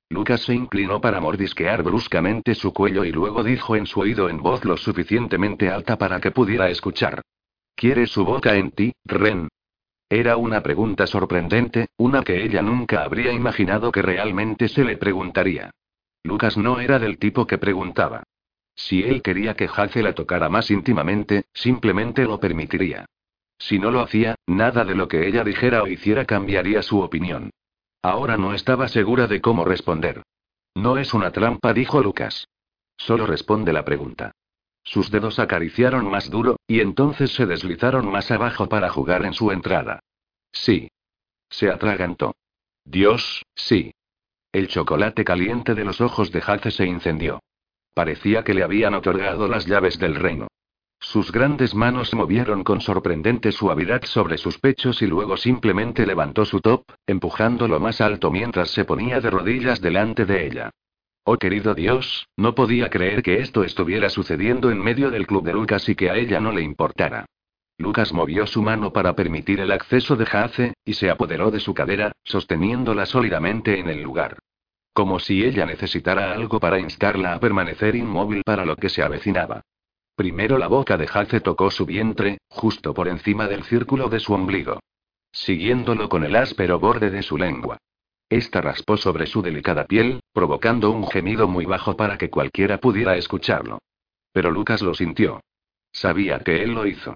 Lucas se inclinó para mordisquear bruscamente su cuello y luego dijo en su oído en voz lo suficientemente alta para que pudiera escuchar. ¿Quieres su boca en ti, Ren? Era una pregunta sorprendente, una que ella nunca habría imaginado que realmente se le preguntaría. Lucas no era del tipo que preguntaba. Si él quería que Hace la tocara más íntimamente, simplemente lo permitiría. Si no lo hacía, nada de lo que ella dijera o hiciera cambiaría su opinión. Ahora no estaba segura de cómo responder. No es una trampa, dijo Lucas. Solo responde la pregunta. Sus dedos acariciaron más duro, y entonces se deslizaron más abajo para jugar en su entrada. Sí. Se atragantó. Dios, sí. El chocolate caliente de los ojos de Hace se incendió. Parecía que le habían otorgado las llaves del reino. Sus grandes manos movieron con sorprendente suavidad sobre sus pechos y luego simplemente levantó su top, empujándolo más alto mientras se ponía de rodillas delante de ella. Oh querido Dios, no podía creer que esto estuviera sucediendo en medio del club de Lucas y que a ella no le importara. Lucas movió su mano para permitir el acceso de Jace, y se apoderó de su cadera, sosteniéndola sólidamente en el lugar. Como si ella necesitara algo para instarla a permanecer inmóvil para lo que se avecinaba. Primero la boca de Jace tocó su vientre, justo por encima del círculo de su ombligo. Siguiéndolo con el áspero borde de su lengua. Esta raspó sobre su delicada piel, provocando un gemido muy bajo para que cualquiera pudiera escucharlo. Pero Lucas lo sintió. Sabía que él lo hizo.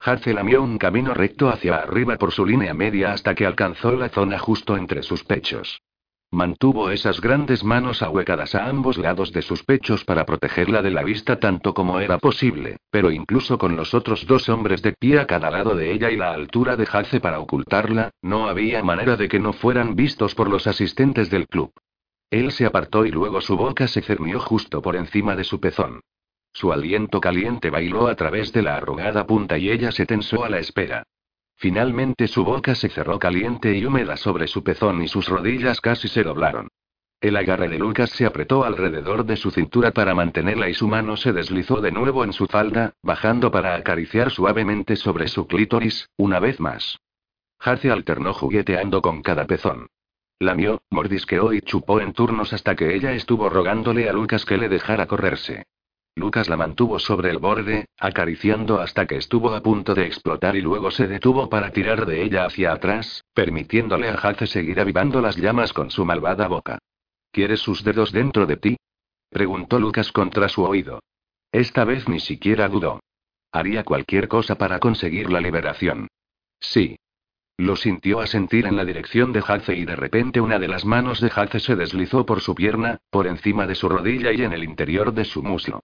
Harce lamió un camino recto hacia arriba por su línea media hasta que alcanzó la zona justo entre sus pechos. Mantuvo esas grandes manos ahuecadas a ambos lados de sus pechos para protegerla de la vista tanto como era posible, pero incluso con los otros dos hombres de pie a cada lado de ella y la altura de Jace para ocultarla, no había manera de que no fueran vistos por los asistentes del club. Él se apartó y luego su boca se cernió justo por encima de su pezón. Su aliento caliente bailó a través de la arrugada punta y ella se tensó a la espera. Finalmente su boca se cerró caliente y húmeda sobre su pezón y sus rodillas casi se doblaron. El agarre de Lucas se apretó alrededor de su cintura para mantenerla y su mano se deslizó de nuevo en su falda, bajando para acariciar suavemente sobre su clítoris, una vez más. Hace alternó jugueteando con cada pezón. Lamió, mordisqueó y chupó en turnos hasta que ella estuvo rogándole a Lucas que le dejara correrse. Lucas la mantuvo sobre el borde, acariciando hasta que estuvo a punto de explotar y luego se detuvo para tirar de ella hacia atrás, permitiéndole a Hace seguir avivando las llamas con su malvada boca. ¿Quieres sus dedos dentro de ti? preguntó Lucas contra su oído. Esta vez ni siquiera dudó. Haría cualquier cosa para conseguir la liberación. Sí. Lo sintió a sentir en la dirección de Hace y de repente una de las manos de Hace se deslizó por su pierna, por encima de su rodilla y en el interior de su muslo.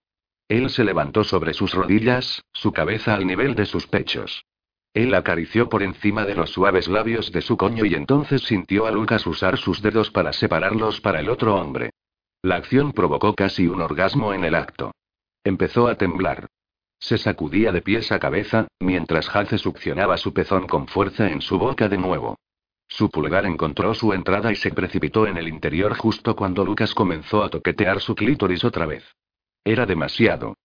Él se levantó sobre sus rodillas, su cabeza al nivel de sus pechos. Él acarició por encima de los suaves labios de su coño y entonces sintió a Lucas usar sus dedos para separarlos para el otro hombre. La acción provocó casi un orgasmo en el acto. Empezó a temblar. Se sacudía de pies a cabeza, mientras Hace succionaba su pezón con fuerza en su boca de nuevo. Su pulgar encontró su entrada y se precipitó en el interior justo cuando Lucas comenzó a toquetear su clítoris otra vez. Era demasiado.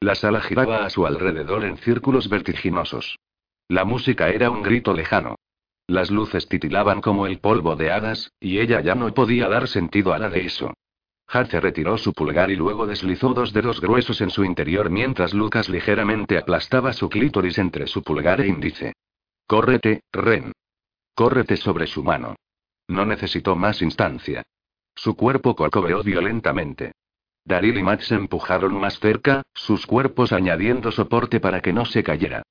La sala giraba a su alrededor en círculos vertiginosos. La música era un grito lejano. Las luces titilaban como el polvo de hadas, y ella ya no podía dar sentido a la de eso. Hace retiró su pulgar y luego deslizó dos dedos gruesos en su interior mientras Lucas ligeramente aplastaba su clítoris entre su pulgar e índice. Córrete, Ren. Córrete sobre su mano. No necesitó más instancia. Su cuerpo corcoveó violentamente. Daryl y Matt se empujaron más cerca, sus cuerpos añadiendo soporte para que no se cayera.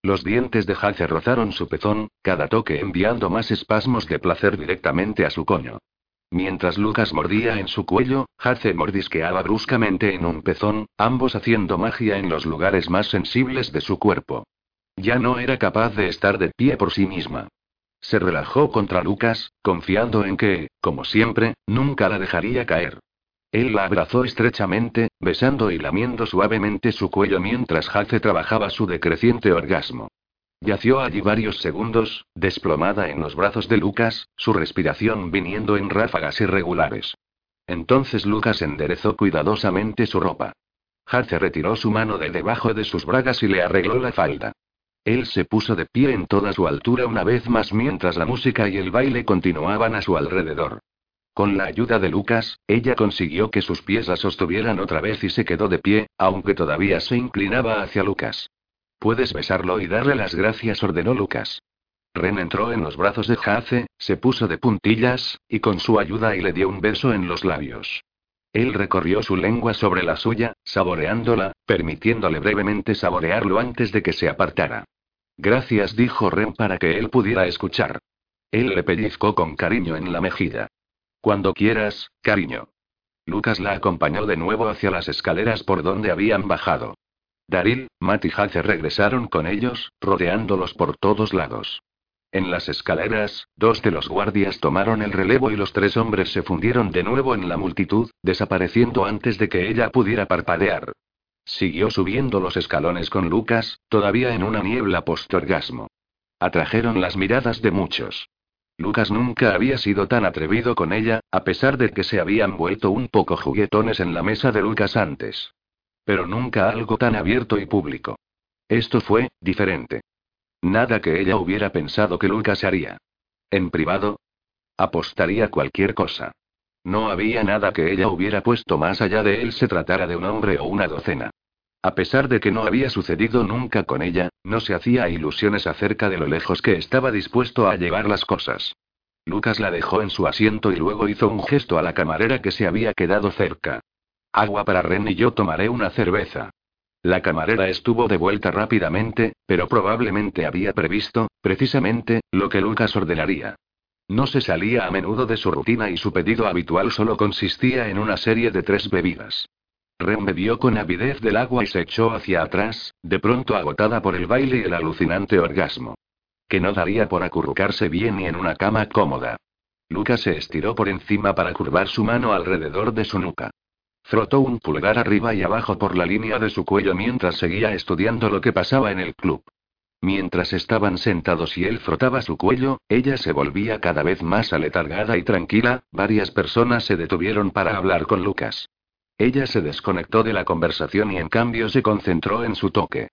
Los dientes de Hace rozaron su pezón, cada toque enviando más espasmos de placer directamente a su coño. Mientras Lucas mordía en su cuello, Hace mordisqueaba bruscamente en un pezón, ambos haciendo magia en los lugares más sensibles de su cuerpo. Ya no era capaz de estar de pie por sí misma. Se relajó contra Lucas, confiando en que, como siempre, nunca la dejaría caer. Él la abrazó estrechamente, besando y lamiendo suavemente su cuello mientras Hace trabajaba su decreciente orgasmo. Yació allí varios segundos, desplomada en los brazos de Lucas, su respiración viniendo en ráfagas irregulares. Entonces Lucas enderezó cuidadosamente su ropa. Hace retiró su mano de debajo de sus bragas y le arregló la falda. Él se puso de pie en toda su altura una vez más mientras la música y el baile continuaban a su alrededor. Con la ayuda de Lucas, ella consiguió que sus pies la sostuvieran otra vez y se quedó de pie, aunque todavía se inclinaba hacia Lucas. Puedes besarlo y darle las gracias, ordenó Lucas. Ren entró en los brazos de Jace, se puso de puntillas, y con su ayuda le dio un beso en los labios. Él recorrió su lengua sobre la suya, saboreándola, permitiéndole brevemente saborearlo antes de que se apartara. Gracias, dijo Ren para que él pudiera escuchar. Él le pellizcó con cariño en la mejilla. Cuando quieras, cariño. Lucas la acompañó de nuevo hacia las escaleras por donde habían bajado. Daril, Matt y Hace regresaron con ellos, rodeándolos por todos lados. En las escaleras, dos de los guardias tomaron el relevo y los tres hombres se fundieron de nuevo en la multitud, desapareciendo antes de que ella pudiera parpadear. Siguió subiendo los escalones con Lucas, todavía en una niebla postorgasmo. Atrajeron las miradas de muchos. Lucas nunca había sido tan atrevido con ella, a pesar de que se habían vuelto un poco juguetones en la mesa de Lucas antes. Pero nunca algo tan abierto y público. Esto fue, diferente. Nada que ella hubiera pensado que Lucas haría. En privado, apostaría cualquier cosa. No había nada que ella hubiera puesto más allá de él se tratara de un hombre o una docena. A pesar de que no había sucedido nunca con ella, no se hacía ilusiones acerca de lo lejos que estaba dispuesto a llevar las cosas. Lucas la dejó en su asiento y luego hizo un gesto a la camarera que se había quedado cerca. Agua para Ren y yo tomaré una cerveza. La camarera estuvo de vuelta rápidamente, pero probablemente había previsto, precisamente, lo que Lucas ordenaría. No se salía a menudo de su rutina y su pedido habitual solo consistía en una serie de tres bebidas. Ren bebió con avidez del agua y se echó hacia atrás, de pronto agotada por el baile y el alucinante orgasmo. Que no daría por acurrucarse bien ni en una cama cómoda. Lucas se estiró por encima para curvar su mano alrededor de su nuca. Frotó un pulgar arriba y abajo por la línea de su cuello mientras seguía estudiando lo que pasaba en el club. Mientras estaban sentados y él frotaba su cuello, ella se volvía cada vez más aletargada y tranquila, varias personas se detuvieron para hablar con Lucas. Ella se desconectó de la conversación y en cambio se concentró en su toque.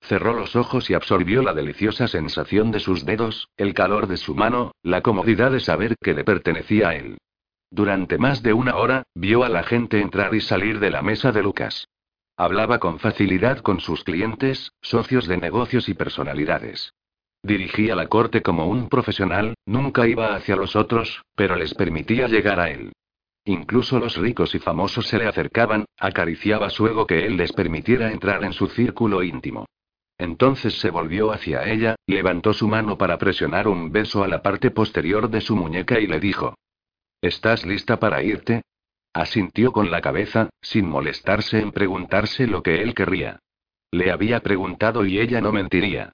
Cerró los ojos y absorbió la deliciosa sensación de sus dedos, el calor de su mano, la comodidad de saber que le pertenecía a él. Durante más de una hora, vio a la gente entrar y salir de la mesa de Lucas. Hablaba con facilidad con sus clientes, socios de negocios y personalidades. Dirigía la corte como un profesional, nunca iba hacia los otros, pero les permitía llegar a él. Incluso los ricos y famosos se le acercaban, acariciaba su ego que él les permitiera entrar en su círculo íntimo. Entonces se volvió hacia ella, levantó su mano para presionar un beso a la parte posterior de su muñeca y le dijo. ¿Estás lista para irte? Asintió con la cabeza, sin molestarse en preguntarse lo que él querría. Le había preguntado y ella no mentiría.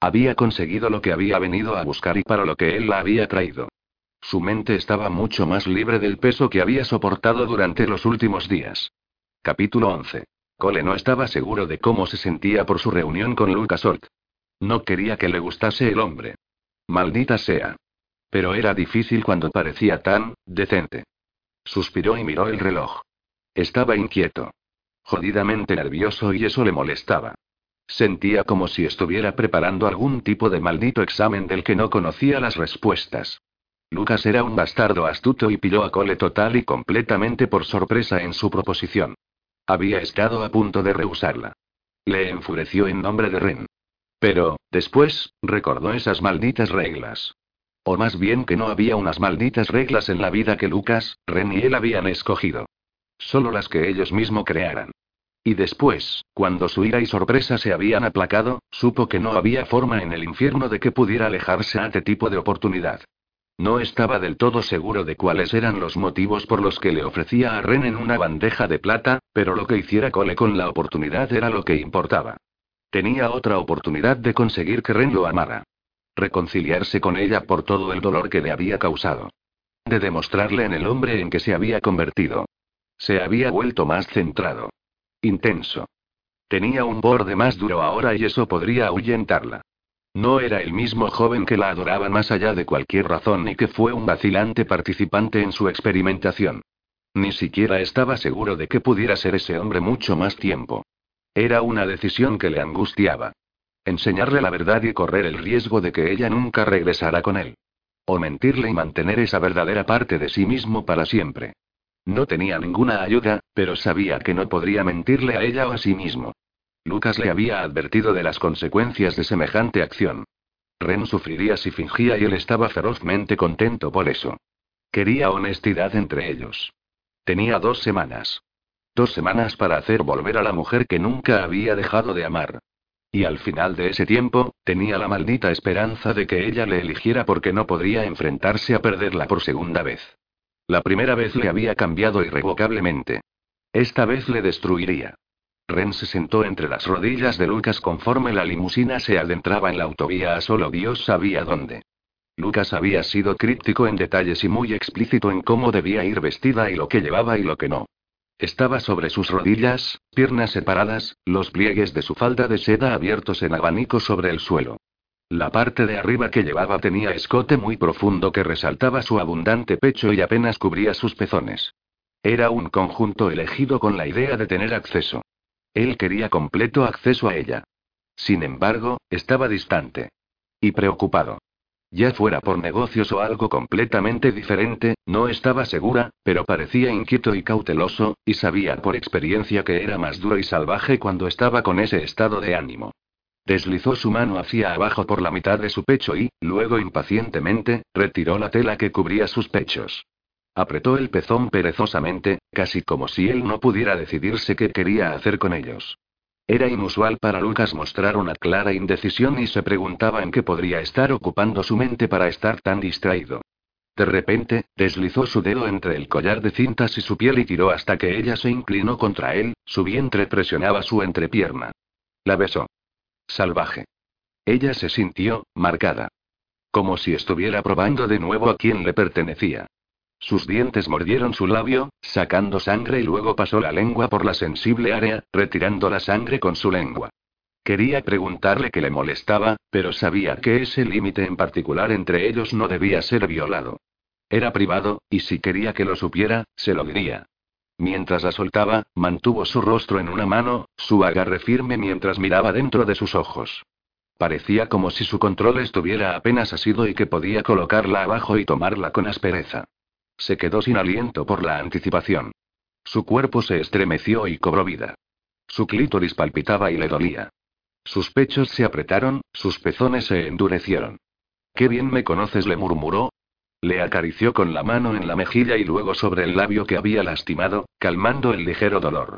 Había conseguido lo que había venido a buscar y para lo que él la había traído. Su mente estaba mucho más libre del peso que había soportado durante los últimos días. Capítulo 11. Cole no estaba seguro de cómo se sentía por su reunión con Lucas Holt. No quería que le gustase el hombre. Maldita sea. Pero era difícil cuando parecía tan decente. Suspiró y miró el reloj. Estaba inquieto. Jodidamente nervioso y eso le molestaba. Sentía como si estuviera preparando algún tipo de maldito examen del que no conocía las respuestas. Lucas era un bastardo astuto y pilló a Cole total y completamente por sorpresa en su proposición. Había estado a punto de rehusarla. Le enfureció en nombre de Ren. Pero, después, recordó esas malditas reglas. O más bien que no había unas malditas reglas en la vida que Lucas, Ren y él habían escogido. Solo las que ellos mismos crearan. Y después, cuando su ira y sorpresa se habían aplacado, supo que no había forma en el infierno de que pudiera alejarse a este tipo de oportunidad. No estaba del todo seguro de cuáles eran los motivos por los que le ofrecía a Ren en una bandeja de plata, pero lo que hiciera Cole con la oportunidad era lo que importaba. Tenía otra oportunidad de conseguir que Ren lo amara reconciliarse con ella por todo el dolor que le había causado. De demostrarle en el hombre en que se había convertido. Se había vuelto más centrado. Intenso. Tenía un borde más duro ahora y eso podría ahuyentarla. No era el mismo joven que la adoraba más allá de cualquier razón ni que fue un vacilante participante en su experimentación. Ni siquiera estaba seguro de que pudiera ser ese hombre mucho más tiempo. Era una decisión que le angustiaba. Enseñarle la verdad y correr el riesgo de que ella nunca regresara con él. O mentirle y mantener esa verdadera parte de sí mismo para siempre. No tenía ninguna ayuda, pero sabía que no podría mentirle a ella o a sí mismo. Lucas le había advertido de las consecuencias de semejante acción. Ren sufriría si fingía y él estaba ferozmente contento por eso. Quería honestidad entre ellos. Tenía dos semanas. Dos semanas para hacer volver a la mujer que nunca había dejado de amar. Y al final de ese tiempo, tenía la maldita esperanza de que ella le eligiera porque no podría enfrentarse a perderla por segunda vez. La primera vez le había cambiado irrevocablemente. Esta vez le destruiría. Ren se sentó entre las rodillas de Lucas conforme la limusina se adentraba en la autovía a solo Dios sabía dónde. Lucas había sido críptico en detalles y muy explícito en cómo debía ir vestida y lo que llevaba y lo que no. Estaba sobre sus rodillas, piernas separadas, los pliegues de su falda de seda abiertos en abanico sobre el suelo. La parte de arriba que llevaba tenía escote muy profundo que resaltaba su abundante pecho y apenas cubría sus pezones. Era un conjunto elegido con la idea de tener acceso. Él quería completo acceso a ella. Sin embargo, estaba distante. Y preocupado. Ya fuera por negocios o algo completamente diferente, no estaba segura, pero parecía inquieto y cauteloso, y sabía por experiencia que era más duro y salvaje cuando estaba con ese estado de ánimo. Deslizó su mano hacia abajo por la mitad de su pecho y, luego impacientemente, retiró la tela que cubría sus pechos. Apretó el pezón perezosamente, casi como si él no pudiera decidirse qué quería hacer con ellos. Era inusual para Lucas mostrar una clara indecisión y se preguntaba en qué podría estar ocupando su mente para estar tan distraído. De repente, deslizó su dedo entre el collar de cintas y su piel y tiró hasta que ella se inclinó contra él, su vientre presionaba su entrepierna. La besó. Salvaje. Ella se sintió, marcada. Como si estuviera probando de nuevo a quien le pertenecía. Sus dientes mordieron su labio, sacando sangre y luego pasó la lengua por la sensible área, retirando la sangre con su lengua. Quería preguntarle qué le molestaba, pero sabía que ese límite en particular entre ellos no debía ser violado. Era privado, y si quería que lo supiera, se lo diría. Mientras la soltaba, mantuvo su rostro en una mano, su agarre firme mientras miraba dentro de sus ojos. Parecía como si su control estuviera apenas asido y que podía colocarla abajo y tomarla con aspereza. Se quedó sin aliento por la anticipación. Su cuerpo se estremeció y cobró vida. Su clítoris palpitaba y le dolía. Sus pechos se apretaron, sus pezones se endurecieron. Qué bien me conoces, le murmuró. Le acarició con la mano en la mejilla y luego sobre el labio que había lastimado, calmando el ligero dolor.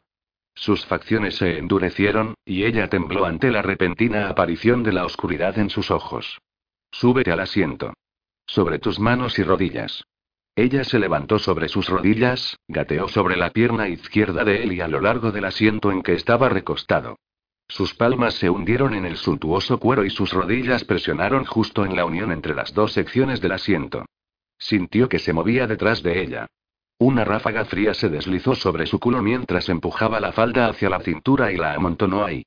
Sus facciones se endurecieron, y ella tembló ante la repentina aparición de la oscuridad en sus ojos. Súbete al asiento. Sobre tus manos y rodillas. Ella se levantó sobre sus rodillas, gateó sobre la pierna izquierda de él y a lo largo del asiento en que estaba recostado. Sus palmas se hundieron en el suntuoso cuero y sus rodillas presionaron justo en la unión entre las dos secciones del asiento. Sintió que se movía detrás de ella. Una ráfaga fría se deslizó sobre su culo mientras empujaba la falda hacia la cintura y la amontonó ahí.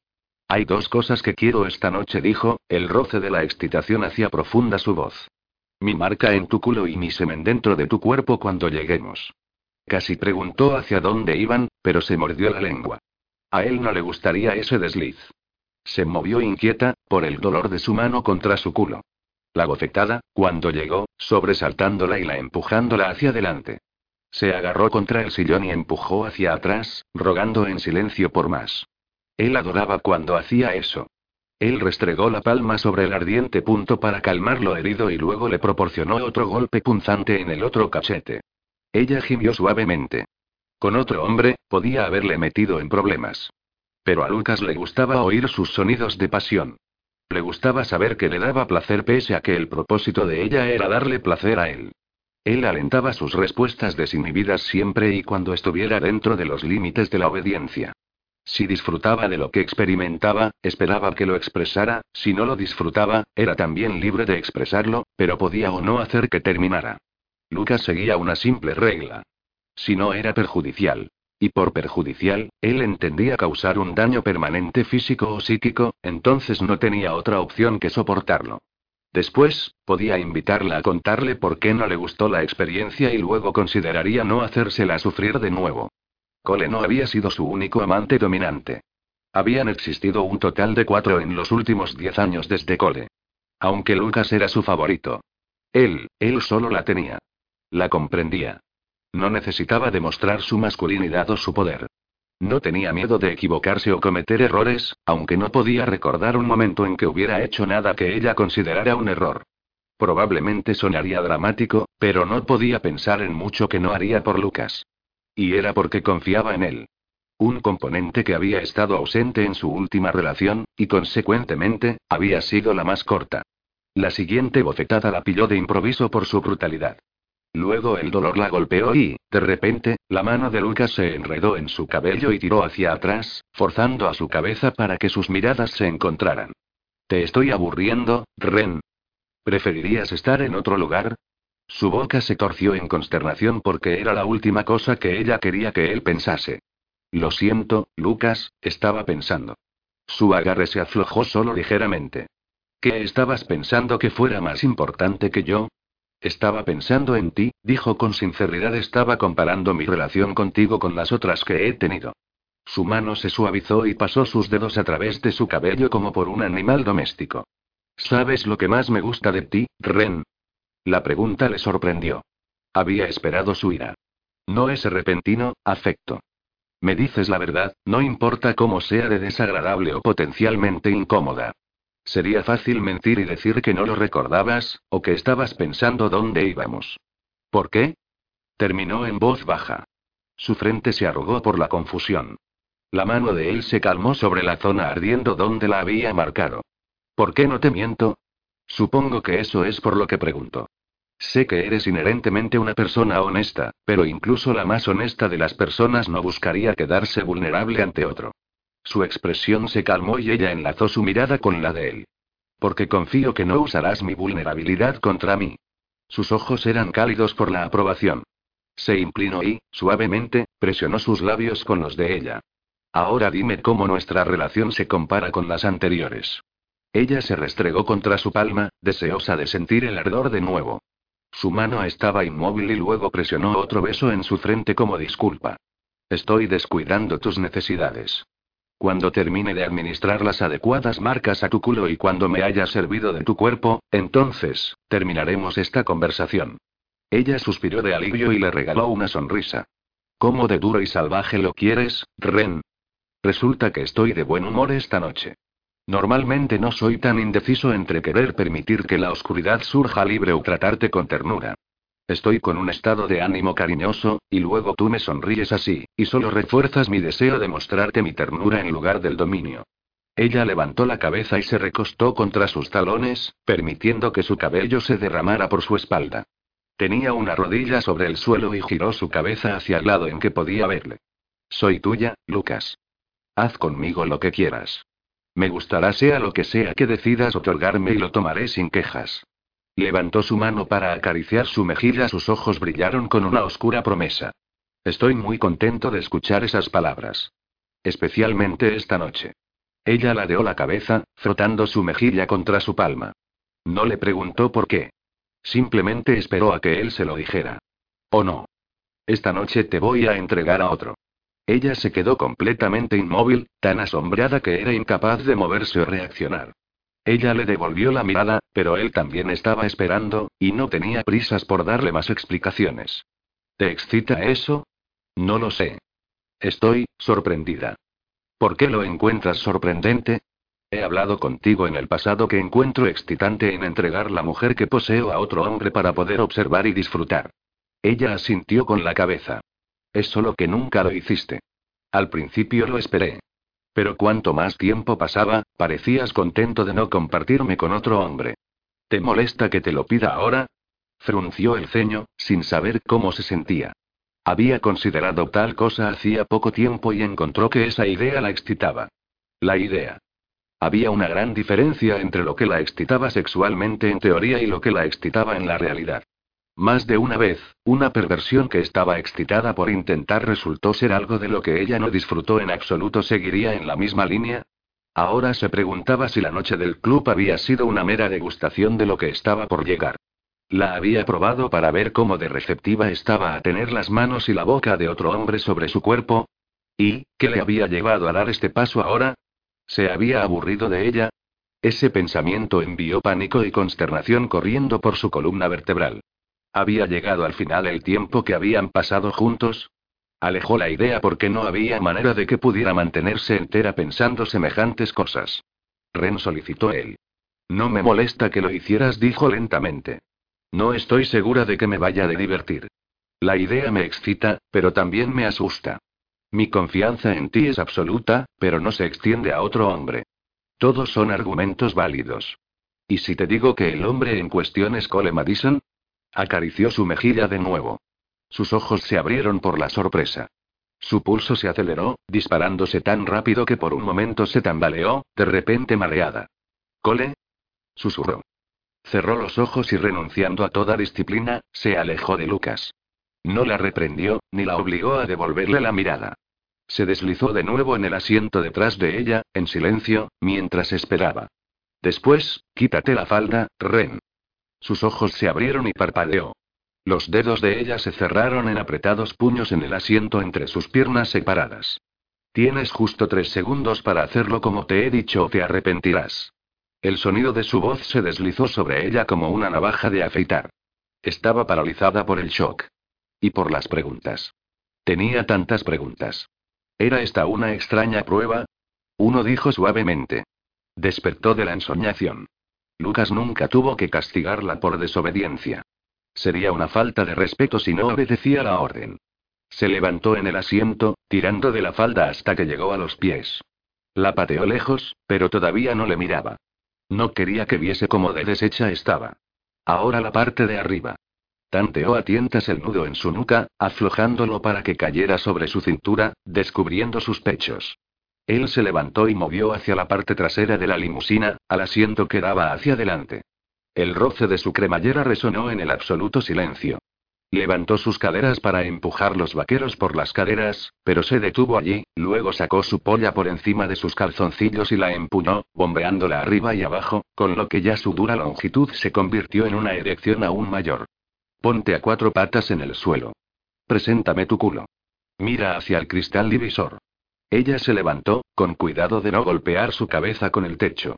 Hay dos cosas que quiero esta noche, dijo, el roce de la excitación hacía profunda su voz. Mi marca en tu culo y mi semen dentro de tu cuerpo cuando lleguemos. Casi preguntó hacia dónde iban, pero se mordió la lengua. A él no le gustaría ese desliz. Se movió inquieta, por el dolor de su mano contra su culo. La bofetada, cuando llegó, sobresaltándola y la empujándola hacia adelante. Se agarró contra el sillón y empujó hacia atrás, rogando en silencio por más. Él adoraba cuando hacía eso. Él restregó la palma sobre el ardiente punto para calmar lo herido y luego le proporcionó otro golpe punzante en el otro cachete. Ella gimió suavemente. Con otro hombre, podía haberle metido en problemas. Pero a Lucas le gustaba oír sus sonidos de pasión. Le gustaba saber que le daba placer pese a que el propósito de ella era darle placer a él. Él alentaba sus respuestas desinhibidas siempre y cuando estuviera dentro de los límites de la obediencia. Si disfrutaba de lo que experimentaba, esperaba que lo expresara, si no lo disfrutaba, era también libre de expresarlo, pero podía o no hacer que terminara. Lucas seguía una simple regla. Si no era perjudicial. Y por perjudicial, él entendía causar un daño permanente físico o psíquico, entonces no tenía otra opción que soportarlo. Después, podía invitarla a contarle por qué no le gustó la experiencia y luego consideraría no hacérsela sufrir de nuevo. Cole no había sido su único amante dominante. Habían existido un total de cuatro en los últimos diez años desde Cole. Aunque Lucas era su favorito. Él, él solo la tenía. La comprendía. No necesitaba demostrar su masculinidad o su poder. No tenía miedo de equivocarse o cometer errores, aunque no podía recordar un momento en que hubiera hecho nada que ella considerara un error. Probablemente sonaría dramático, pero no podía pensar en mucho que no haría por Lucas. Y era porque confiaba en él. Un componente que había estado ausente en su última relación, y consecuentemente, había sido la más corta. La siguiente bofetada la pilló de improviso por su brutalidad. Luego el dolor la golpeó y, de repente, la mano de Lucas se enredó en su cabello y tiró hacia atrás, forzando a su cabeza para que sus miradas se encontraran. Te estoy aburriendo, Ren. ¿Preferirías estar en otro lugar? Su boca se torció en consternación porque era la última cosa que ella quería que él pensase. Lo siento, Lucas, estaba pensando. Su agarre se aflojó solo ligeramente. ¿Qué estabas pensando que fuera más importante que yo? Estaba pensando en ti, dijo con sinceridad. Estaba comparando mi relación contigo con las otras que he tenido. Su mano se suavizó y pasó sus dedos a través de su cabello como por un animal doméstico. ¿Sabes lo que más me gusta de ti, Ren? La pregunta le sorprendió. Había esperado su ira. No ese repentino, afecto. Me dices la verdad, no importa cómo sea de desagradable o potencialmente incómoda. Sería fácil mentir y decir que no lo recordabas, o que estabas pensando dónde íbamos. ¿Por qué? Terminó en voz baja. Su frente se arrugó por la confusión. La mano de él se calmó sobre la zona ardiendo donde la había marcado. ¿Por qué no te miento? Supongo que eso es por lo que pregunto. Sé que eres inherentemente una persona honesta, pero incluso la más honesta de las personas no buscaría quedarse vulnerable ante otro. Su expresión se calmó y ella enlazó su mirada con la de él. Porque confío que no usarás mi vulnerabilidad contra mí. Sus ojos eran cálidos por la aprobación. Se inclinó y, suavemente, presionó sus labios con los de ella. Ahora dime cómo nuestra relación se compara con las anteriores. Ella se restregó contra su palma, deseosa de sentir el ardor de nuevo. Su mano estaba inmóvil y luego presionó otro beso en su frente como disculpa. Estoy descuidando tus necesidades. Cuando termine de administrar las adecuadas marcas a tu culo y cuando me haya servido de tu cuerpo, entonces, terminaremos esta conversación. Ella suspiró de alivio y le regaló una sonrisa. ¿Cómo de duro y salvaje lo quieres, Ren? Resulta que estoy de buen humor esta noche. Normalmente no soy tan indeciso entre querer permitir que la oscuridad surja libre o tratarte con ternura. Estoy con un estado de ánimo cariñoso, y luego tú me sonríes así, y solo refuerzas mi deseo de mostrarte mi ternura en lugar del dominio. Ella levantó la cabeza y se recostó contra sus talones, permitiendo que su cabello se derramara por su espalda. Tenía una rodilla sobre el suelo y giró su cabeza hacia el lado en que podía verle. Soy tuya, Lucas. Haz conmigo lo que quieras. Me gustará sea lo que sea que decidas otorgarme y lo tomaré sin quejas. Levantó su mano para acariciar su mejilla, sus ojos brillaron con una oscura promesa. Estoy muy contento de escuchar esas palabras. Especialmente esta noche. Ella ladeó la cabeza, frotando su mejilla contra su palma. No le preguntó por qué. Simplemente esperó a que él se lo dijera. ¿O no? Esta noche te voy a entregar a otro. Ella se quedó completamente inmóvil, tan asombrada que era incapaz de moverse o reaccionar. Ella le devolvió la mirada, pero él también estaba esperando, y no tenía prisas por darle más explicaciones. ¿Te excita eso? No lo sé. Estoy, sorprendida. ¿Por qué lo encuentras sorprendente? He hablado contigo en el pasado que encuentro excitante en entregar la mujer que poseo a otro hombre para poder observar y disfrutar. Ella asintió con la cabeza. Es solo que nunca lo hiciste. Al principio lo esperé. Pero cuanto más tiempo pasaba, parecías contento de no compartirme con otro hombre. ¿Te molesta que te lo pida ahora? Frunció el ceño, sin saber cómo se sentía. Había considerado tal cosa hacía poco tiempo y encontró que esa idea la excitaba. La idea. Había una gran diferencia entre lo que la excitaba sexualmente en teoría y lo que la excitaba en la realidad. Más de una vez, una perversión que estaba excitada por intentar resultó ser algo de lo que ella no disfrutó en absoluto. ¿Seguiría en la misma línea? Ahora se preguntaba si la noche del club había sido una mera degustación de lo que estaba por llegar. La había probado para ver cómo de receptiva estaba a tener las manos y la boca de otro hombre sobre su cuerpo. ¿Y, qué le había llevado a dar este paso ahora? ¿Se había aburrido de ella? Ese pensamiento envió pánico y consternación corriendo por su columna vertebral. ¿Había llegado al final el tiempo que habían pasado juntos? Alejó la idea porque no había manera de que pudiera mantenerse entera pensando semejantes cosas. Ren solicitó él. No me molesta que lo hicieras, dijo lentamente. No estoy segura de que me vaya de divertir. La idea me excita, pero también me asusta. Mi confianza en ti es absoluta, pero no se extiende a otro hombre. Todos son argumentos válidos. ¿Y si te digo que el hombre en cuestión es Cole Madison? Acarició su mejilla de nuevo. Sus ojos se abrieron por la sorpresa. Su pulso se aceleró, disparándose tan rápido que por un momento se tambaleó, de repente mareada. ¿Cole? susurró. Cerró los ojos y renunciando a toda disciplina, se alejó de Lucas. No la reprendió, ni la obligó a devolverle la mirada. Se deslizó de nuevo en el asiento detrás de ella, en silencio, mientras esperaba. Después, quítate la falda, Ren. Sus ojos se abrieron y parpadeó. Los dedos de ella se cerraron en apretados puños en el asiento entre sus piernas separadas. Tienes justo tres segundos para hacerlo como te he dicho o te arrepentirás. El sonido de su voz se deslizó sobre ella como una navaja de afeitar. Estaba paralizada por el shock. Y por las preguntas. Tenía tantas preguntas. ¿Era esta una extraña prueba? Uno dijo suavemente. Despertó de la ensoñación. Lucas nunca tuvo que castigarla por desobediencia. Sería una falta de respeto si no obedecía la orden. Se levantó en el asiento, tirando de la falda hasta que llegó a los pies. La pateó lejos, pero todavía no le miraba. No quería que viese cómo de deshecha estaba. Ahora la parte de arriba. Tanteó a tientas el nudo en su nuca, aflojándolo para que cayera sobre su cintura, descubriendo sus pechos. Él se levantó y movió hacia la parte trasera de la limusina, al asiento que daba hacia adelante. El roce de su cremallera resonó en el absoluto silencio. Levantó sus caderas para empujar los vaqueros por las caderas, pero se detuvo allí, luego sacó su polla por encima de sus calzoncillos y la empuñó, bombeándola arriba y abajo, con lo que ya su dura longitud se convirtió en una erección aún mayor. Ponte a cuatro patas en el suelo. Preséntame tu culo. Mira hacia el cristal divisor. Ella se levantó, con cuidado de no golpear su cabeza con el techo.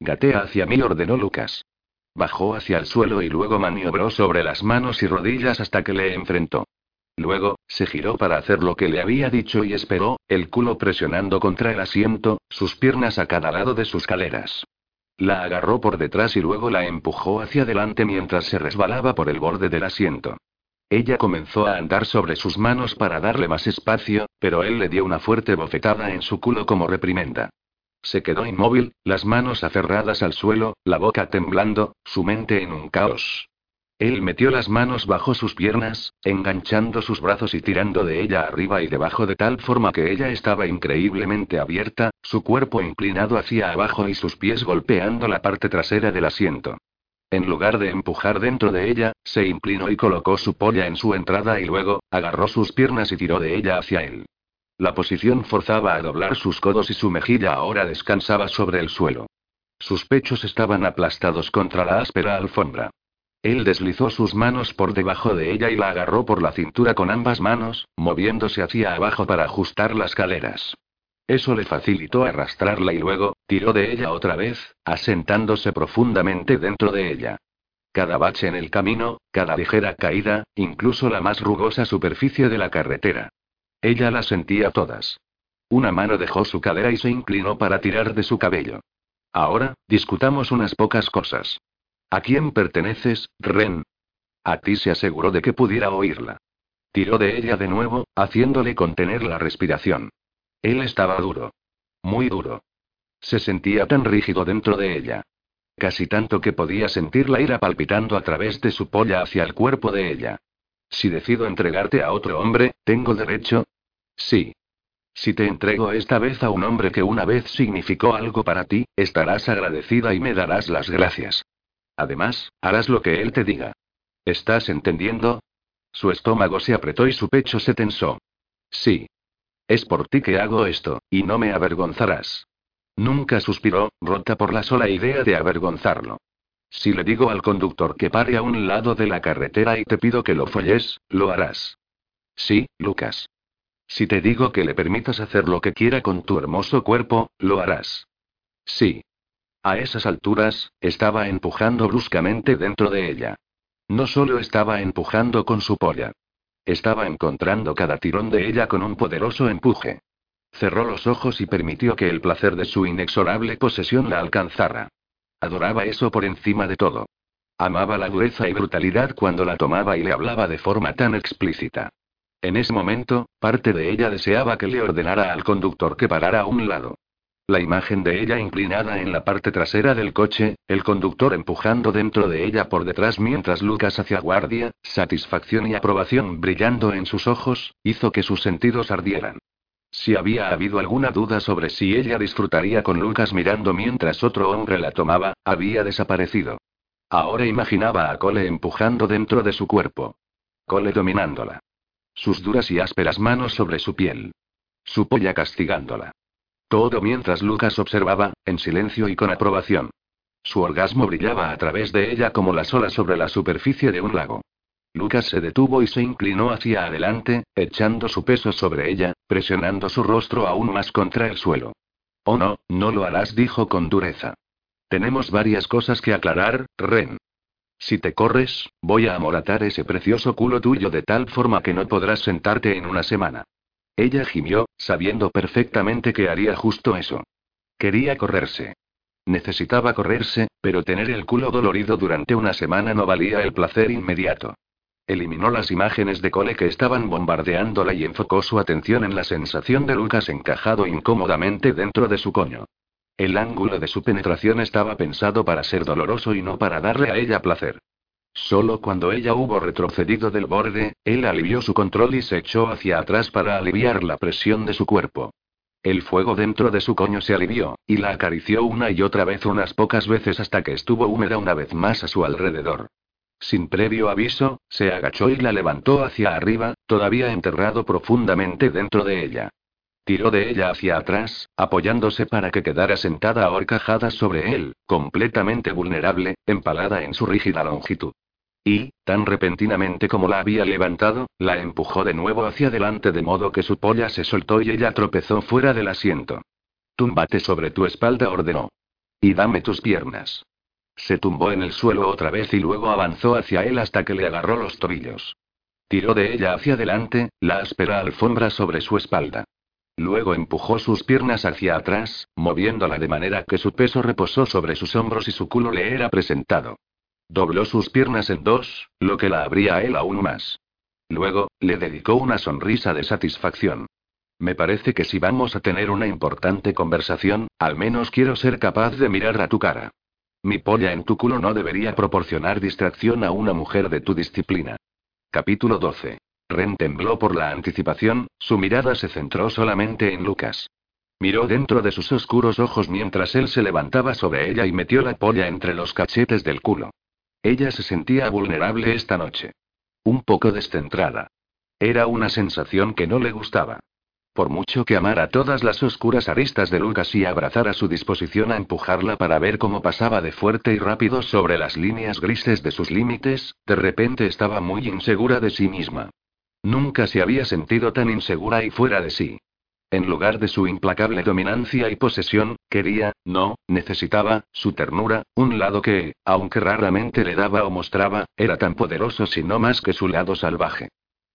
Gatea hacia mí, ordenó Lucas. Bajó hacia el suelo y luego maniobró sobre las manos y rodillas hasta que le enfrentó. Luego, se giró para hacer lo que le había dicho y esperó, el culo presionando contra el asiento, sus piernas a cada lado de sus caderas. La agarró por detrás y luego la empujó hacia adelante mientras se resbalaba por el borde del asiento. Ella comenzó a andar sobre sus manos para darle más espacio, pero él le dio una fuerte bofetada en su culo como reprimenda. Se quedó inmóvil, las manos aferradas al suelo, la boca temblando, su mente en un caos. Él metió las manos bajo sus piernas, enganchando sus brazos y tirando de ella arriba y debajo de tal forma que ella estaba increíblemente abierta, su cuerpo inclinado hacia abajo y sus pies golpeando la parte trasera del asiento. En lugar de empujar dentro de ella, se inclinó y colocó su polla en su entrada y luego, agarró sus piernas y tiró de ella hacia él. La posición forzaba a doblar sus codos y su mejilla ahora descansaba sobre el suelo. Sus pechos estaban aplastados contra la áspera alfombra. Él deslizó sus manos por debajo de ella y la agarró por la cintura con ambas manos, moviéndose hacia abajo para ajustar las caderas. Eso le facilitó arrastrarla y luego, tiró de ella otra vez, asentándose profundamente dentro de ella. Cada bache en el camino, cada ligera caída, incluso la más rugosa superficie de la carretera. Ella las sentía todas. Una mano dejó su cadera y se inclinó para tirar de su cabello. Ahora, discutamos unas pocas cosas. ¿A quién perteneces, Ren? A ti se aseguró de que pudiera oírla. Tiró de ella de nuevo, haciéndole contener la respiración. Él estaba duro. Muy duro. Se sentía tan rígido dentro de ella. Casi tanto que podía sentir la ira palpitando a través de su polla hacia el cuerpo de ella. Si decido entregarte a otro hombre, ¿tengo derecho? Sí. Si te entrego esta vez a un hombre que una vez significó algo para ti, estarás agradecida y me darás las gracias. Además, harás lo que él te diga. ¿Estás entendiendo? Su estómago se apretó y su pecho se tensó. Sí. Es por ti que hago esto, y no me avergonzarás. Nunca suspiró, rota por la sola idea de avergonzarlo. Si le digo al conductor que pare a un lado de la carretera y te pido que lo folles, lo harás. Sí, Lucas. Si te digo que le permitas hacer lo que quiera con tu hermoso cuerpo, lo harás. Sí. A esas alturas, estaba empujando bruscamente dentro de ella. No solo estaba empujando con su polla. Estaba encontrando cada tirón de ella con un poderoso empuje. Cerró los ojos y permitió que el placer de su inexorable posesión la alcanzara. Adoraba eso por encima de todo. Amaba la dureza y brutalidad cuando la tomaba y le hablaba de forma tan explícita. En ese momento, parte de ella deseaba que le ordenara al conductor que parara a un lado. La imagen de ella inclinada en la parte trasera del coche, el conductor empujando dentro de ella por detrás mientras Lucas hacía guardia, satisfacción y aprobación brillando en sus ojos, hizo que sus sentidos ardieran. Si había habido alguna duda sobre si ella disfrutaría con Lucas mirando mientras otro hombre la tomaba, había desaparecido. Ahora imaginaba a Cole empujando dentro de su cuerpo. Cole dominándola. Sus duras y ásperas manos sobre su piel. Su polla castigándola. Todo mientras Lucas observaba, en silencio y con aprobación. Su orgasmo brillaba a través de ella como las olas sobre la superficie de un lago. Lucas se detuvo y se inclinó hacia adelante, echando su peso sobre ella, presionando su rostro aún más contra el suelo. Oh no, no lo harás, dijo con dureza. Tenemos varias cosas que aclarar, Ren. Si te corres, voy a amoratar ese precioso culo tuyo de tal forma que no podrás sentarte en una semana. Ella gimió, sabiendo perfectamente que haría justo eso. Quería correrse. Necesitaba correrse, pero tener el culo dolorido durante una semana no valía el placer inmediato. Eliminó las imágenes de Cole que estaban bombardeándola y enfocó su atención en la sensación de Lucas encajado incómodamente dentro de su coño. El ángulo de su penetración estaba pensado para ser doloroso y no para darle a ella placer. Solo cuando ella hubo retrocedido del borde, él alivió su control y se echó hacia atrás para aliviar la presión de su cuerpo. El fuego dentro de su coño se alivió, y la acarició una y otra vez unas pocas veces hasta que estuvo húmeda una vez más a su alrededor. Sin previo aviso, se agachó y la levantó hacia arriba, todavía enterrado profundamente dentro de ella. Tiró de ella hacia atrás, apoyándose para que quedara sentada ahorcajada sobre él, completamente vulnerable, empalada en su rígida longitud. Y, tan repentinamente como la había levantado, la empujó de nuevo hacia adelante de modo que su polla se soltó y ella tropezó fuera del asiento. Túmbate sobre tu espalda, ordenó. Y dame tus piernas. Se tumbó en el suelo otra vez y luego avanzó hacia él hasta que le agarró los tobillos. Tiró de ella hacia adelante, la áspera alfombra sobre su espalda. Luego empujó sus piernas hacia atrás, moviéndola de manera que su peso reposó sobre sus hombros y su culo le era presentado. Dobló sus piernas en dos, lo que la abría a él aún más. Luego, le dedicó una sonrisa de satisfacción. Me parece que si vamos a tener una importante conversación, al menos quiero ser capaz de mirar a tu cara. Mi polla en tu culo no debería proporcionar distracción a una mujer de tu disciplina. Capítulo 12. Ren tembló por la anticipación, su mirada se centró solamente en Lucas. Miró dentro de sus oscuros ojos mientras él se levantaba sobre ella y metió la polla entre los cachetes del culo. Ella se sentía vulnerable esta noche. Un poco descentrada. Era una sensación que no le gustaba. Por mucho que amara todas las oscuras aristas de Lucas y abrazara su disposición a empujarla para ver cómo pasaba de fuerte y rápido sobre las líneas grises de sus límites, de repente estaba muy insegura de sí misma. Nunca se había sentido tan insegura y fuera de sí. En lugar de su implacable dominancia y posesión, quería, no, necesitaba, su ternura, un lado que, aunque raramente le daba o mostraba, era tan poderoso si no más que su lado salvaje.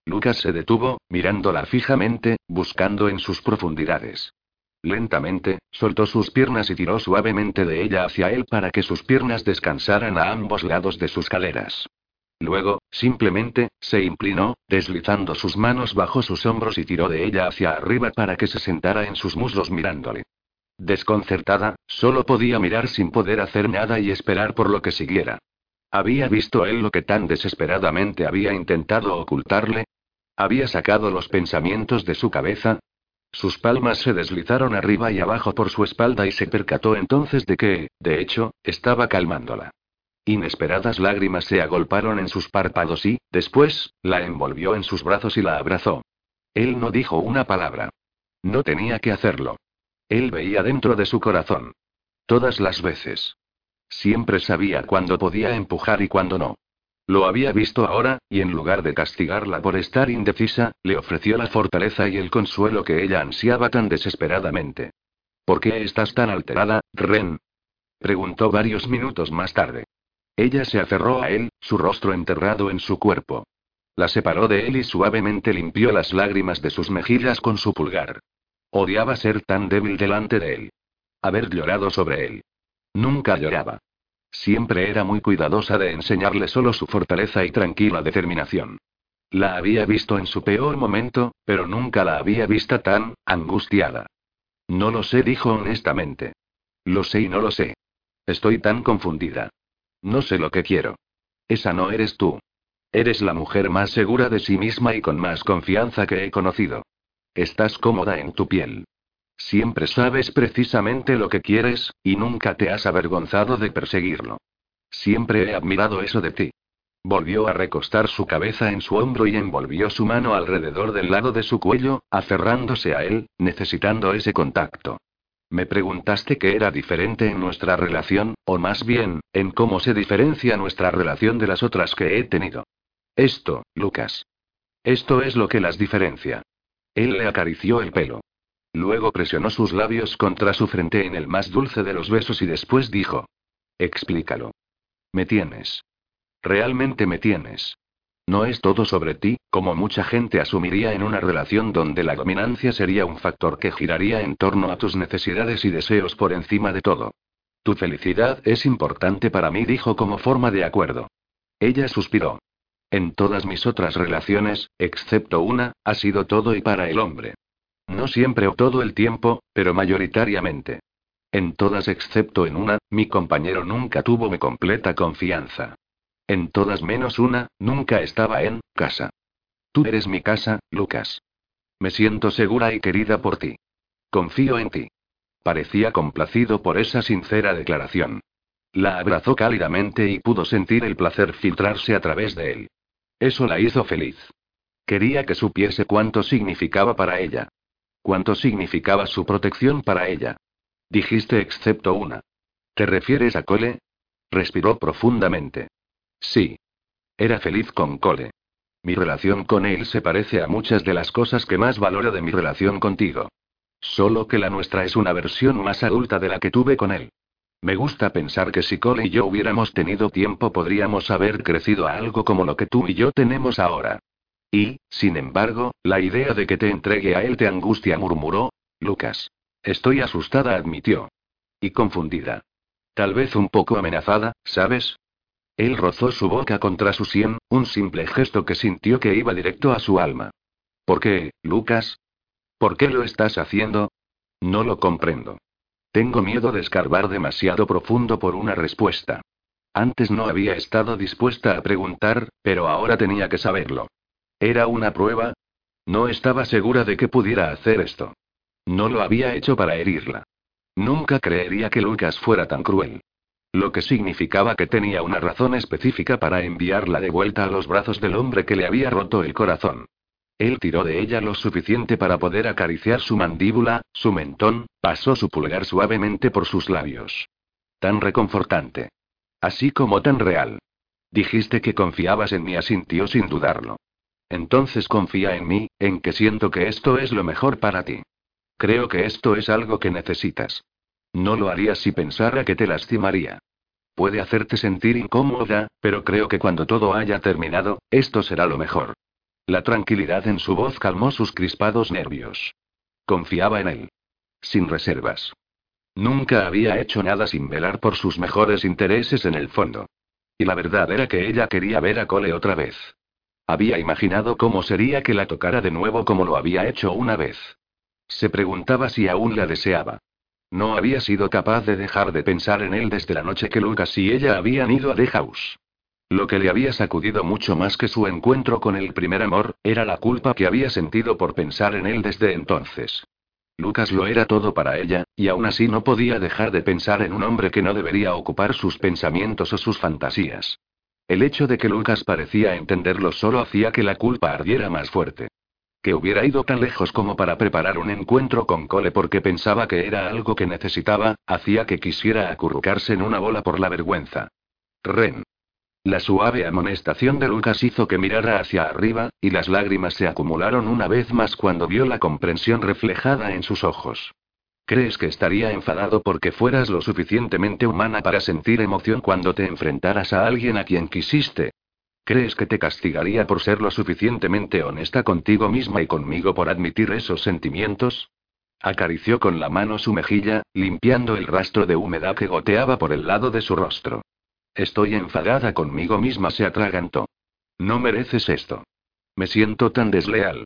Lucas se detuvo, mirándola fijamente, buscando en sus profundidades. Lentamente, soltó sus piernas y tiró suavemente de ella hacia él para que sus piernas descansaran a ambos lados de sus caleras. Luego, simplemente, se inclinó, deslizando sus manos bajo sus hombros y tiró de ella hacia arriba para que se sentara en sus muslos mirándole. Desconcertada, solo podía mirar sin poder hacer nada y esperar por lo que siguiera. ¿Había visto él lo que tan desesperadamente había intentado ocultarle? ¿Había sacado los pensamientos de su cabeza? Sus palmas se deslizaron arriba y abajo por su espalda y se percató entonces de que, de hecho, estaba calmándola. Inesperadas lágrimas se agolparon en sus párpados y, después, la envolvió en sus brazos y la abrazó. Él no dijo una palabra. No tenía que hacerlo. Él veía dentro de su corazón. Todas las veces. Siempre sabía cuándo podía empujar y cuándo no. Lo había visto ahora, y en lugar de castigarla por estar indecisa, le ofreció la fortaleza y el consuelo que ella ansiaba tan desesperadamente. ¿Por qué estás tan alterada, Ren? preguntó varios minutos más tarde. Ella se aferró a él, su rostro enterrado en su cuerpo. La separó de él y suavemente limpió las lágrimas de sus mejillas con su pulgar. Odiaba ser tan débil delante de él. Haber llorado sobre él. Nunca lloraba. Siempre era muy cuidadosa de enseñarle solo su fortaleza y tranquila determinación. La había visto en su peor momento, pero nunca la había vista tan, angustiada. No lo sé, dijo honestamente. Lo sé y no lo sé. Estoy tan confundida. No sé lo que quiero. Esa no eres tú. Eres la mujer más segura de sí misma y con más confianza que he conocido. Estás cómoda en tu piel. Siempre sabes precisamente lo que quieres, y nunca te has avergonzado de perseguirlo. Siempre he admirado eso de ti. Volvió a recostar su cabeza en su hombro y envolvió su mano alrededor del lado de su cuello, aferrándose a él, necesitando ese contacto. Me preguntaste qué era diferente en nuestra relación, o más bien, en cómo se diferencia nuestra relación de las otras que he tenido. Esto, Lucas. Esto es lo que las diferencia. Él le acarició el pelo. Luego presionó sus labios contra su frente en el más dulce de los besos y después dijo. Explícalo. Me tienes. Realmente me tienes. No es todo sobre ti, como mucha gente asumiría en una relación donde la dominancia sería un factor que giraría en torno a tus necesidades y deseos por encima de todo. Tu felicidad es importante para mí, dijo como forma de acuerdo. Ella suspiró. En todas mis otras relaciones, excepto una, ha sido todo y para el hombre. No siempre o todo el tiempo, pero mayoritariamente. En todas excepto en una, mi compañero nunca tuvo mi completa confianza. En todas menos una, nunca estaba en casa. Tú eres mi casa, Lucas. Me siento segura y querida por ti. Confío en ti. Parecía complacido por esa sincera declaración. La abrazó cálidamente y pudo sentir el placer filtrarse a través de él. Eso la hizo feliz. Quería que supiese cuánto significaba para ella. Cuánto significaba su protección para ella. Dijiste excepto una. ¿Te refieres a Cole? Respiró profundamente. Sí. Era feliz con Cole. Mi relación con él se parece a muchas de las cosas que más valoro de mi relación contigo. Solo que la nuestra es una versión más adulta de la que tuve con él. Me gusta pensar que si Cole y yo hubiéramos tenido tiempo podríamos haber crecido a algo como lo que tú y yo tenemos ahora. Y, sin embargo, la idea de que te entregue a él te angustia, murmuró. Lucas. Estoy asustada, admitió. Y confundida. Tal vez un poco amenazada, ¿sabes? Él rozó su boca contra su sien, un simple gesto que sintió que iba directo a su alma. ¿Por qué, Lucas? ¿Por qué lo estás haciendo? No lo comprendo. Tengo miedo de escarbar demasiado profundo por una respuesta. Antes no había estado dispuesta a preguntar, pero ahora tenía que saberlo. ¿Era una prueba? No estaba segura de que pudiera hacer esto. No lo había hecho para herirla. Nunca creería que Lucas fuera tan cruel. Lo que significaba que tenía una razón específica para enviarla de vuelta a los brazos del hombre que le había roto el corazón. Él tiró de ella lo suficiente para poder acariciar su mandíbula, su mentón, pasó su pulgar suavemente por sus labios. Tan reconfortante. Así como tan real. Dijiste que confiabas en mí, asintió sin dudarlo. Entonces confía en mí, en que siento que esto es lo mejor para ti. Creo que esto es algo que necesitas. No lo haría si pensara que te lastimaría. Puede hacerte sentir incómoda, pero creo que cuando todo haya terminado, esto será lo mejor. La tranquilidad en su voz calmó sus crispados nervios. Confiaba en él. Sin reservas. Nunca había hecho nada sin velar por sus mejores intereses en el fondo. Y la verdad era que ella quería ver a Cole otra vez. Había imaginado cómo sería que la tocara de nuevo como lo había hecho una vez. Se preguntaba si aún la deseaba. No había sido capaz de dejar de pensar en él desde la noche que Lucas y ella habían ido a The House. Lo que le había sacudido mucho más que su encuentro con el primer amor, era la culpa que había sentido por pensar en él desde entonces. Lucas lo era todo para ella, y aún así no podía dejar de pensar en un hombre que no debería ocupar sus pensamientos o sus fantasías. El hecho de que Lucas parecía entenderlo solo hacía que la culpa ardiera más fuerte. Que hubiera ido tan lejos como para preparar un encuentro con Cole porque pensaba que era algo que necesitaba, hacía que quisiera acurrucarse en una bola por la vergüenza. Ren. La suave amonestación de Lucas hizo que mirara hacia arriba, y las lágrimas se acumularon una vez más cuando vio la comprensión reflejada en sus ojos. ¿Crees que estaría enfadado porque fueras lo suficientemente humana para sentir emoción cuando te enfrentaras a alguien a quien quisiste? ¿Crees que te castigaría por ser lo suficientemente honesta contigo misma y conmigo por admitir esos sentimientos? Acarició con la mano su mejilla, limpiando el rastro de humedad que goteaba por el lado de su rostro. Estoy enfadada conmigo misma, se atragantó. No mereces esto. Me siento tan desleal.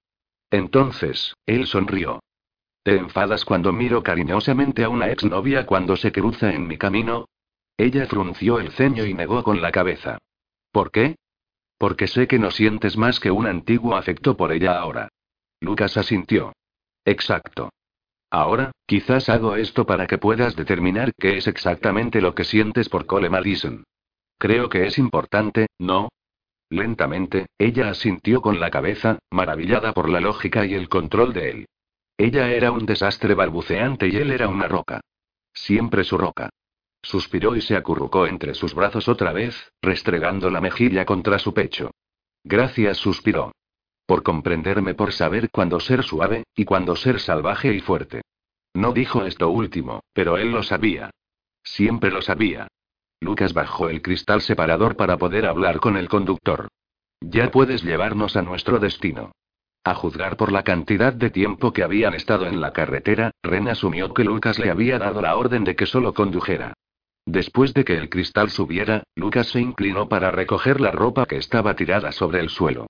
Entonces, él sonrió. ¿Te enfadas cuando miro cariñosamente a una exnovia cuando se cruza en mi camino? Ella frunció el ceño y negó con la cabeza. ¿Por qué? Porque sé que no sientes más que un antiguo afecto por ella ahora. Lucas asintió. Exacto. Ahora, quizás hago esto para que puedas determinar qué es exactamente lo que sientes por Cole Madison. Creo que es importante, ¿no? Lentamente, ella asintió con la cabeza, maravillada por la lógica y el control de él. Ella era un desastre balbuceante y él era una roca. Siempre su roca. Suspiró y se acurrucó entre sus brazos otra vez, restregando la mejilla contra su pecho. Gracias, suspiró. Por comprenderme, por saber cuándo ser suave, y cuándo ser salvaje y fuerte. No dijo esto último, pero él lo sabía. Siempre lo sabía. Lucas bajó el cristal separador para poder hablar con el conductor. Ya puedes llevarnos a nuestro destino. A juzgar por la cantidad de tiempo que habían estado en la carretera, Ren asumió que Lucas le había dado la orden de que solo condujera. Después de que el cristal subiera, Lucas se inclinó para recoger la ropa que estaba tirada sobre el suelo.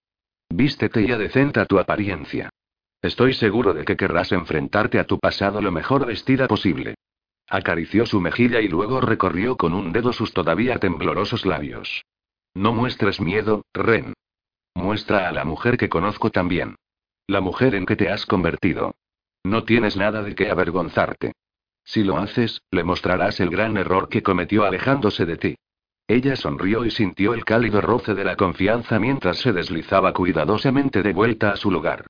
Vístete y adecenta tu apariencia. Estoy seguro de que querrás enfrentarte a tu pasado lo mejor vestida posible. Acarició su mejilla y luego recorrió con un dedo sus todavía temblorosos labios. No muestres miedo, Ren. Muestra a la mujer que conozco también. La mujer en que te has convertido. No tienes nada de qué avergonzarte. Si lo haces, le mostrarás el gran error que cometió alejándose de ti. Ella sonrió y sintió el cálido roce de la confianza mientras se deslizaba cuidadosamente de vuelta a su lugar.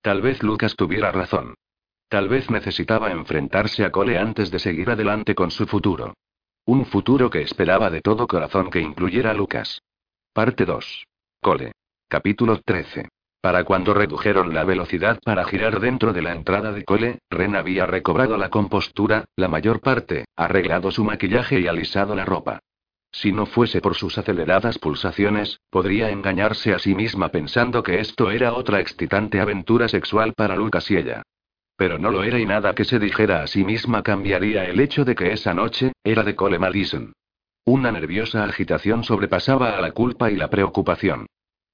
Tal vez Lucas tuviera razón. Tal vez necesitaba enfrentarse a Cole antes de seguir adelante con su futuro. Un futuro que esperaba de todo corazón que incluyera a Lucas. Parte 2. Cole. Capítulo 13. Para cuando redujeron la velocidad para girar dentro de la entrada de Cole, Ren había recobrado la compostura, la mayor parte, arreglado su maquillaje y alisado la ropa. Si no fuese por sus aceleradas pulsaciones, podría engañarse a sí misma pensando que esto era otra excitante aventura sexual para Lucas y ella. Pero no lo era y nada que se dijera a sí misma cambiaría el hecho de que esa noche, era de Cole Madison. Una nerviosa agitación sobrepasaba a la culpa y la preocupación.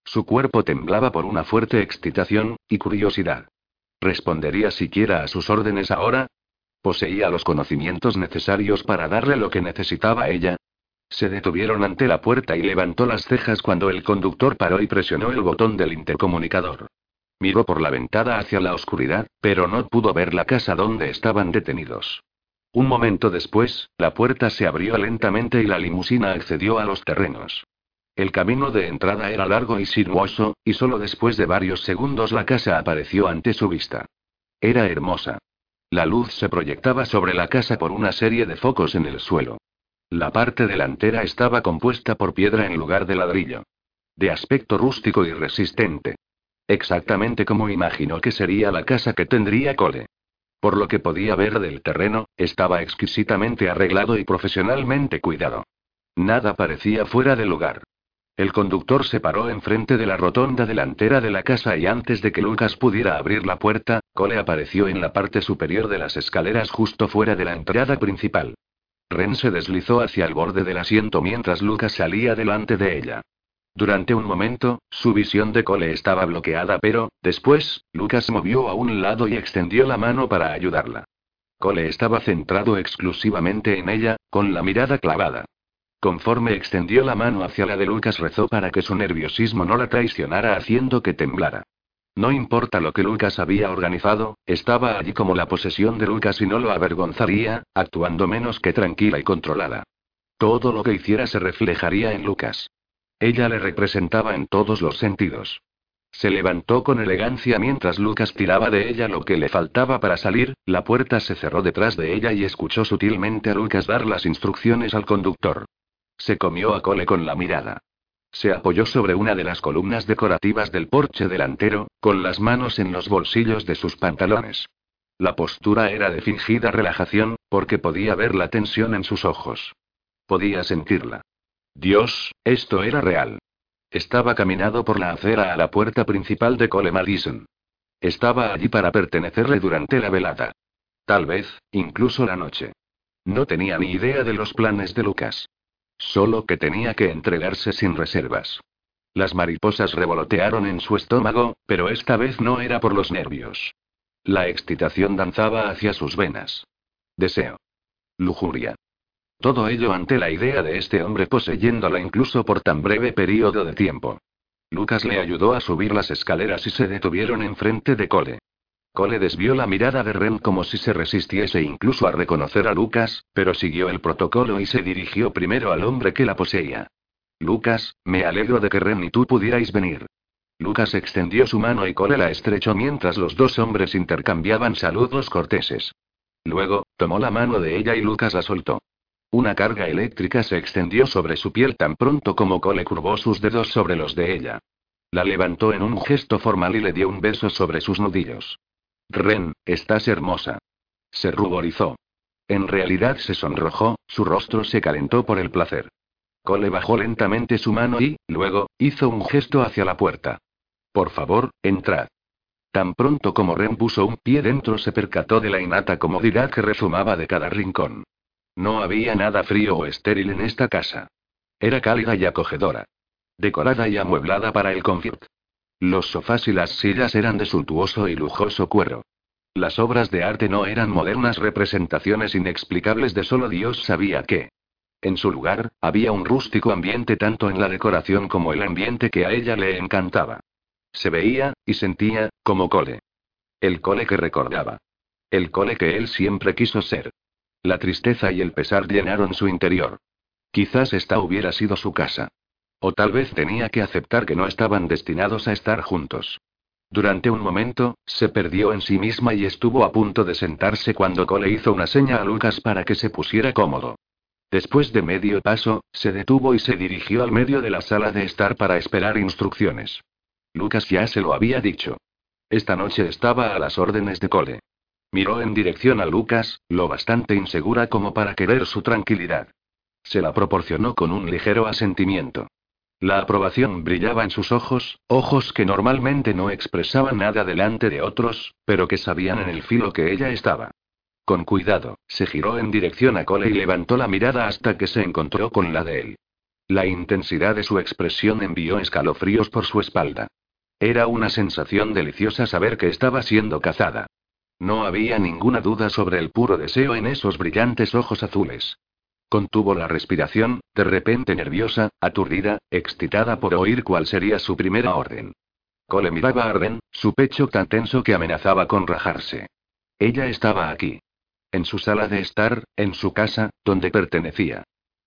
Su cuerpo temblaba por una fuerte excitación, y curiosidad. ¿Respondería siquiera a sus órdenes ahora? ¿Poseía los conocimientos necesarios para darle lo que necesitaba ella? Se detuvieron ante la puerta y levantó las cejas cuando el conductor paró y presionó el botón del intercomunicador. Miró por la ventana hacia la oscuridad, pero no pudo ver la casa donde estaban detenidos. Un momento después, la puerta se abrió lentamente y la limusina accedió a los terrenos. El camino de entrada era largo y sinuoso, y solo después de varios segundos la casa apareció ante su vista. Era hermosa. La luz se proyectaba sobre la casa por una serie de focos en el suelo. La parte delantera estaba compuesta por piedra en lugar de ladrillo. De aspecto rústico y resistente. Exactamente como imaginó que sería la casa que tendría Cole. Por lo que podía ver del terreno, estaba exquisitamente arreglado y profesionalmente cuidado. Nada parecía fuera de lugar. El conductor se paró enfrente de la rotonda delantera de la casa y antes de que Lucas pudiera abrir la puerta, Cole apareció en la parte superior de las escaleras justo fuera de la entrada principal. Ren se deslizó hacia el borde del asiento mientras Lucas salía delante de ella. Durante un momento, su visión de Cole estaba bloqueada, pero, después, Lucas movió a un lado y extendió la mano para ayudarla. Cole estaba centrado exclusivamente en ella, con la mirada clavada. Conforme extendió la mano hacia la de Lucas rezó para que su nerviosismo no la traicionara haciendo que temblara. No importa lo que Lucas había organizado, estaba allí como la posesión de Lucas y no lo avergonzaría, actuando menos que tranquila y controlada. Todo lo que hiciera se reflejaría en Lucas. Ella le representaba en todos los sentidos. Se levantó con elegancia mientras Lucas tiraba de ella lo que le faltaba para salir, la puerta se cerró detrás de ella y escuchó sutilmente a Lucas dar las instrucciones al conductor. Se comió a Cole con la mirada. Se apoyó sobre una de las columnas decorativas del porche delantero, con las manos en los bolsillos de sus pantalones. La postura era de fingida relajación, porque podía ver la tensión en sus ojos. Podía sentirla. Dios, esto era real. Estaba caminado por la acera a la puerta principal de Cole Madison. Estaba allí para pertenecerle durante la velada. Tal vez, incluso la noche. No tenía ni idea de los planes de Lucas. Solo que tenía que entregarse sin reservas. Las mariposas revolotearon en su estómago, pero esta vez no era por los nervios. La excitación danzaba hacia sus venas. Deseo. Lujuria. Todo ello ante la idea de este hombre poseyéndola incluso por tan breve periodo de tiempo. Lucas le ayudó a subir las escaleras y se detuvieron enfrente de Cole. Cole desvió la mirada de Ren como si se resistiese incluso a reconocer a Lucas, pero siguió el protocolo y se dirigió primero al hombre que la poseía. Lucas, me alegro de que Ren y tú pudierais venir. Lucas extendió su mano y Cole la estrechó mientras los dos hombres intercambiaban saludos corteses. Luego, tomó la mano de ella y Lucas la soltó. Una carga eléctrica se extendió sobre su piel tan pronto como Cole curvó sus dedos sobre los de ella. La levantó en un gesto formal y le dio un beso sobre sus nudillos. Ren, estás hermosa. Se ruborizó. En realidad se sonrojó, su rostro se calentó por el placer. Cole bajó lentamente su mano y, luego, hizo un gesto hacia la puerta. Por favor, entrad. Tan pronto como Ren puso un pie dentro se percató de la innata comodidad que rezumaba de cada rincón. No había nada frío o estéril en esta casa. Era cálida y acogedora. Decorada y amueblada para el confort. Los sofás y las sillas eran de suntuoso y lujoso cuero. Las obras de arte no eran modernas representaciones inexplicables de solo Dios sabía qué. En su lugar, había un rústico ambiente tanto en la decoración como el ambiente que a ella le encantaba. Se veía, y sentía, como cole. El cole que recordaba. El cole que él siempre quiso ser. La tristeza y el pesar llenaron su interior. Quizás esta hubiera sido su casa. O tal vez tenía que aceptar que no estaban destinados a estar juntos. Durante un momento, se perdió en sí misma y estuvo a punto de sentarse cuando Cole hizo una seña a Lucas para que se pusiera cómodo. Después de medio paso, se detuvo y se dirigió al medio de la sala de estar para esperar instrucciones. Lucas ya se lo había dicho. Esta noche estaba a las órdenes de Cole. Miró en dirección a Lucas, lo bastante insegura como para querer su tranquilidad. Se la proporcionó con un ligero asentimiento. La aprobación brillaba en sus ojos, ojos que normalmente no expresaban nada delante de otros, pero que sabían en el filo que ella estaba. Con cuidado, se giró en dirección a Cole y levantó la mirada hasta que se encontró con la de él. La intensidad de su expresión envió escalofríos por su espalda. Era una sensación deliciosa saber que estaba siendo cazada. No había ninguna duda sobre el puro deseo en esos brillantes ojos azules. Contuvo la respiración, de repente nerviosa, aturdida, excitada por oír cuál sería su primera orden. Cole miraba a Ren, su pecho tan tenso que amenazaba con rajarse. Ella estaba aquí. En su sala de estar, en su casa, donde pertenecía.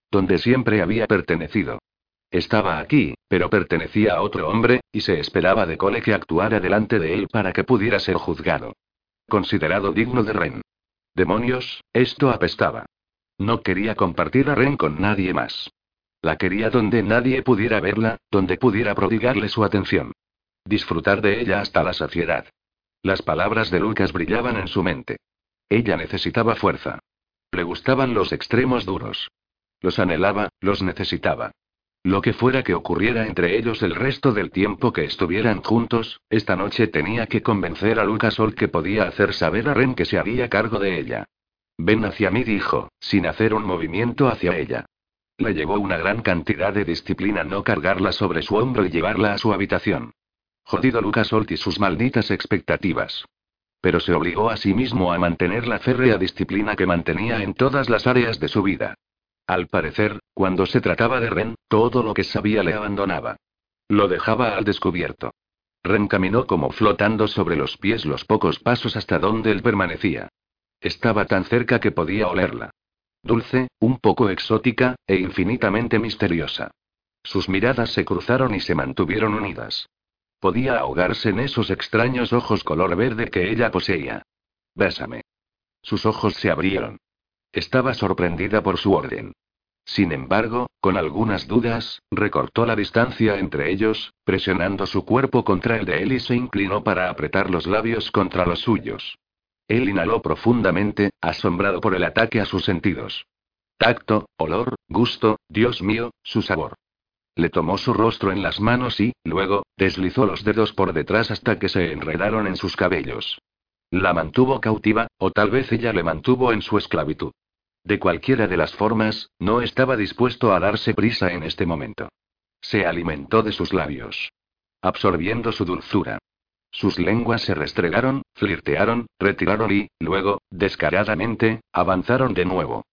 Donde siempre había pertenecido. Estaba aquí, pero pertenecía a otro hombre, y se esperaba de Cole que actuara delante de él para que pudiera ser juzgado. Considerado digno de Ren. Demonios, esto apestaba. No quería compartir a Ren con nadie más. La quería donde nadie pudiera verla, donde pudiera prodigarle su atención. Disfrutar de ella hasta la saciedad. Las palabras de Lucas brillaban en su mente. Ella necesitaba fuerza. Le gustaban los extremos duros. Los anhelaba, los necesitaba. Lo que fuera que ocurriera entre ellos el resto del tiempo que estuvieran juntos, esta noche tenía que convencer a Lucas Sol que podía hacer saber a Ren que se haría cargo de ella. Ven hacia mí, dijo, sin hacer un movimiento hacia ella. Le llevó una gran cantidad de disciplina no cargarla sobre su hombro y llevarla a su habitación. Jodido Lucas Holt y sus malditas expectativas pero se obligó a sí mismo a mantener la férrea disciplina que mantenía en todas las áreas de su vida. Al parecer, cuando se trataba de Ren, todo lo que sabía le abandonaba. Lo dejaba al descubierto. Ren caminó como flotando sobre los pies los pocos pasos hasta donde él permanecía. Estaba tan cerca que podía olerla. Dulce, un poco exótica, e infinitamente misteriosa. Sus miradas se cruzaron y se mantuvieron unidas. Podía ahogarse en esos extraños ojos color verde que ella poseía. Bésame. Sus ojos se abrieron. Estaba sorprendida por su orden. Sin embargo, con algunas dudas, recortó la distancia entre ellos, presionando su cuerpo contra el de él y se inclinó para apretar los labios contra los suyos. Él inhaló profundamente, asombrado por el ataque a sus sentidos. Tacto, olor, gusto, Dios mío, su sabor. Le tomó su rostro en las manos y, luego, deslizó los dedos por detrás hasta que se enredaron en sus cabellos. La mantuvo cautiva, o tal vez ella le mantuvo en su esclavitud. De cualquiera de las formas, no estaba dispuesto a darse prisa en este momento. Se alimentó de sus labios. Absorbiendo su dulzura. Sus lenguas se restregaron, flirtearon, retiraron y, luego, descaradamente, avanzaron de nuevo.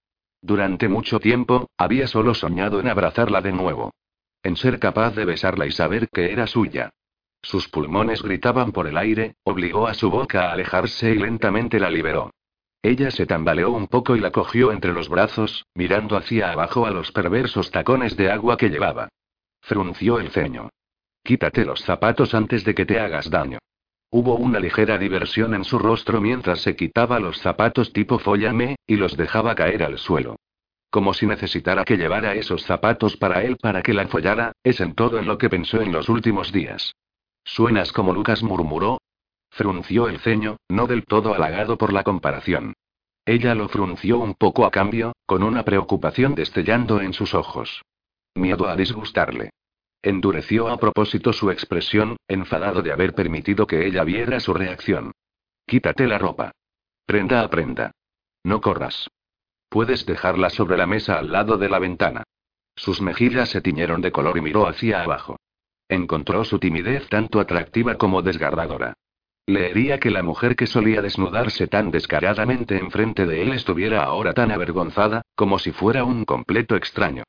Durante mucho tiempo, había solo soñado en abrazarla de nuevo en ser capaz de besarla y saber que era suya. Sus pulmones gritaban por el aire, obligó a su boca a alejarse y lentamente la liberó. Ella se tambaleó un poco y la cogió entre los brazos, mirando hacia abajo a los perversos tacones de agua que llevaba. Frunció el ceño. Quítate los zapatos antes de que te hagas daño. Hubo una ligera diversión en su rostro mientras se quitaba los zapatos tipo follame, y los dejaba caer al suelo. Como si necesitara que llevara esos zapatos para él para que la follara, es en todo en lo que pensó en los últimos días. Suenas como Lucas murmuró. Frunció el ceño, no del todo halagado por la comparación. Ella lo frunció un poco a cambio, con una preocupación destellando en sus ojos. Miedo a disgustarle. Endureció a propósito su expresión, enfadado de haber permitido que ella viera su reacción. Quítate la ropa. Prenda a prenda. No corras. Puedes dejarla sobre la mesa al lado de la ventana. Sus mejillas se tiñeron de color y miró hacia abajo. Encontró su timidez tanto atractiva como desgarradora. Leería que la mujer que solía desnudarse tan descaradamente enfrente de él estuviera ahora tan avergonzada, como si fuera un completo extraño.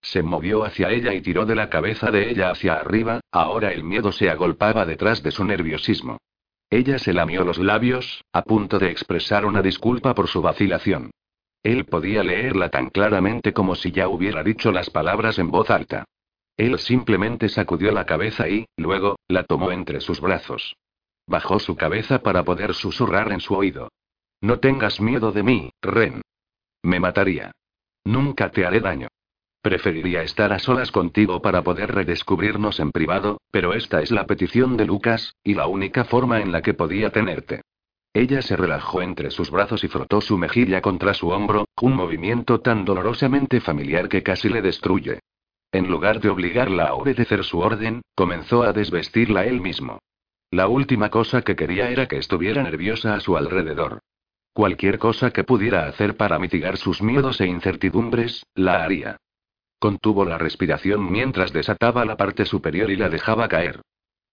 Se movió hacia ella y tiró de la cabeza de ella hacia arriba, ahora el miedo se agolpaba detrás de su nerviosismo. Ella se lamió los labios, a punto de expresar una disculpa por su vacilación. Él podía leerla tan claramente como si ya hubiera dicho las palabras en voz alta. Él simplemente sacudió la cabeza y, luego, la tomó entre sus brazos. Bajó su cabeza para poder susurrar en su oído. No tengas miedo de mí, Ren. Me mataría. Nunca te haré daño. Preferiría estar a solas contigo para poder redescubrirnos en privado, pero esta es la petición de Lucas, y la única forma en la que podía tenerte. Ella se relajó entre sus brazos y frotó su mejilla contra su hombro, un movimiento tan dolorosamente familiar que casi le destruye. En lugar de obligarla a obedecer su orden, comenzó a desvestirla él mismo. La última cosa que quería era que estuviera nerviosa a su alrededor. Cualquier cosa que pudiera hacer para mitigar sus miedos e incertidumbres, la haría. Contuvo la respiración mientras desataba la parte superior y la dejaba caer.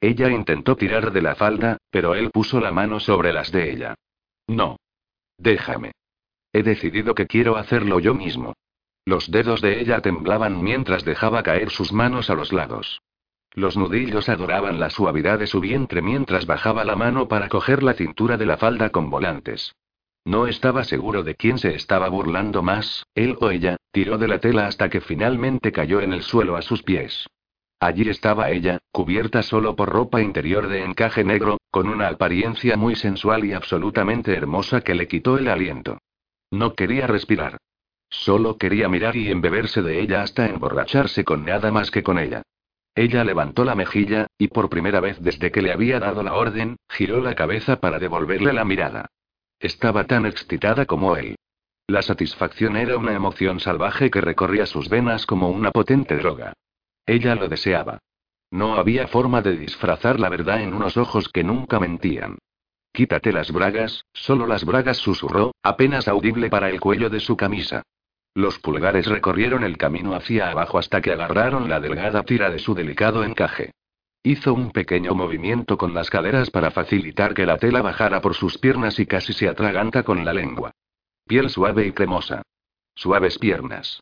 Ella intentó tirar de la falda, pero él puso la mano sobre las de ella. No. Déjame. He decidido que quiero hacerlo yo mismo. Los dedos de ella temblaban mientras dejaba caer sus manos a los lados. Los nudillos adoraban la suavidad de su vientre mientras bajaba la mano para coger la cintura de la falda con volantes. No estaba seguro de quién se estaba burlando más, él o ella, tiró de la tela hasta que finalmente cayó en el suelo a sus pies. Allí estaba ella, cubierta solo por ropa interior de encaje negro, con una apariencia muy sensual y absolutamente hermosa que le quitó el aliento. No quería respirar. Solo quería mirar y embeberse de ella hasta emborracharse con nada más que con ella. Ella levantó la mejilla, y por primera vez desde que le había dado la orden, giró la cabeza para devolverle la mirada. Estaba tan excitada como él. La satisfacción era una emoción salvaje que recorría sus venas como una potente droga. Ella lo deseaba. No había forma de disfrazar la verdad en unos ojos que nunca mentían. Quítate las bragas, solo las bragas susurró, apenas audible para el cuello de su camisa. Los pulgares recorrieron el camino hacia abajo hasta que agarraron la delgada tira de su delicado encaje. Hizo un pequeño movimiento con las caderas para facilitar que la tela bajara por sus piernas y casi se atraganta con la lengua. Piel suave y cremosa. Suaves piernas.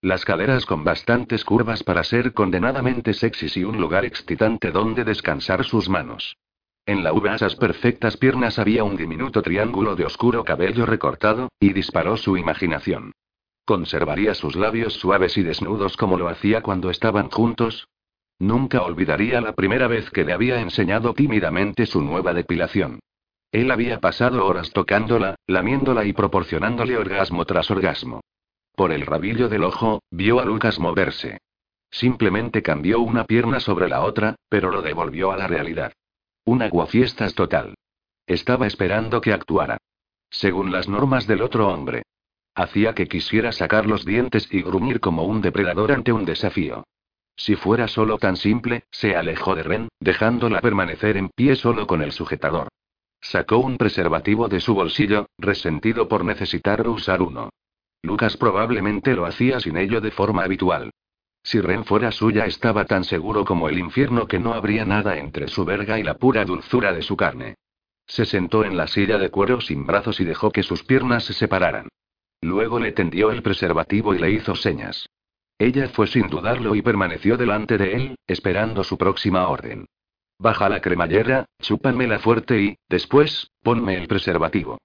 Las caderas con bastantes curvas para ser condenadamente sexys y un lugar excitante donde descansar sus manos. En la uva esas perfectas piernas había un diminuto triángulo de oscuro cabello recortado, y disparó su imaginación. Conservaría sus labios suaves y desnudos como lo hacía cuando estaban juntos, Nunca olvidaría la primera vez que le había enseñado tímidamente su nueva depilación. Él había pasado horas tocándola, lamiéndola y proporcionándole orgasmo tras orgasmo. Por el rabillo del ojo, vio a Lucas moverse. Simplemente cambió una pierna sobre la otra, pero lo devolvió a la realidad. Un aguafiestas total. Estaba esperando que actuara. Según las normas del otro hombre. Hacía que quisiera sacar los dientes y gruñir como un depredador ante un desafío. Si fuera solo tan simple, se alejó de Ren, dejándola permanecer en pie solo con el sujetador. Sacó un preservativo de su bolsillo, resentido por necesitar usar uno. Lucas probablemente lo hacía sin ello de forma habitual. Si Ren fuera suya estaba tan seguro como el infierno que no habría nada entre su verga y la pura dulzura de su carne. Se sentó en la silla de cuero sin brazos y dejó que sus piernas se separaran. Luego le tendió el preservativo y le hizo señas. Ella fue sin dudarlo y permaneció delante de él, esperando su próxima orden. Baja la cremallera, chúpamela fuerte y, después, ponme el preservativo.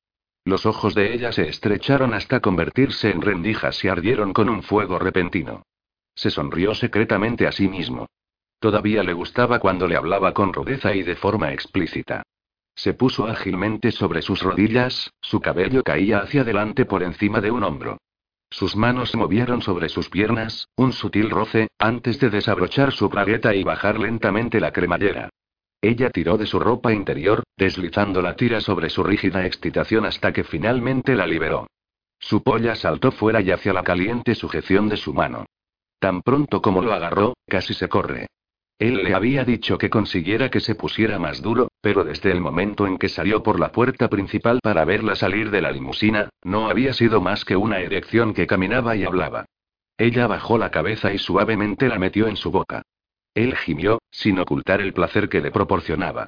Los ojos de ella se estrecharon hasta convertirse en rendijas y ardieron con un fuego repentino. Se sonrió secretamente a sí mismo. Todavía le gustaba cuando le hablaba con rudeza y de forma explícita. Se puso ágilmente sobre sus rodillas, su cabello caía hacia adelante por encima de un hombro. Sus manos se movieron sobre sus piernas, un sutil roce, antes de desabrochar su bragueta y bajar lentamente la cremallera. Ella tiró de su ropa interior, deslizando la tira sobre su rígida excitación hasta que finalmente la liberó. Su polla saltó fuera y hacia la caliente sujeción de su mano. Tan pronto como lo agarró, casi se corre. Él le había dicho que consiguiera que se pusiera más duro, pero desde el momento en que salió por la puerta principal para verla salir de la limusina, no había sido más que una erección que caminaba y hablaba. Ella bajó la cabeza y suavemente la metió en su boca. Él gimió, sin ocultar el placer que le proporcionaba.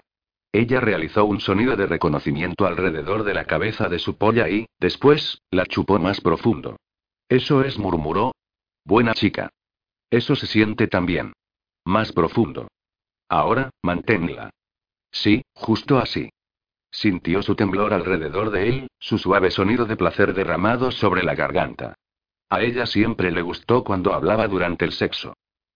Ella realizó un sonido de reconocimiento alrededor de la cabeza de su polla y, después, la chupó más profundo. Eso es, murmuró. Buena chica. Eso se siente también. Más profundo. Ahora, manténla. Sí, justo así. Sintió su temblor alrededor de él, su suave sonido de placer derramado sobre la garganta. A ella siempre le gustó cuando hablaba durante el sexo.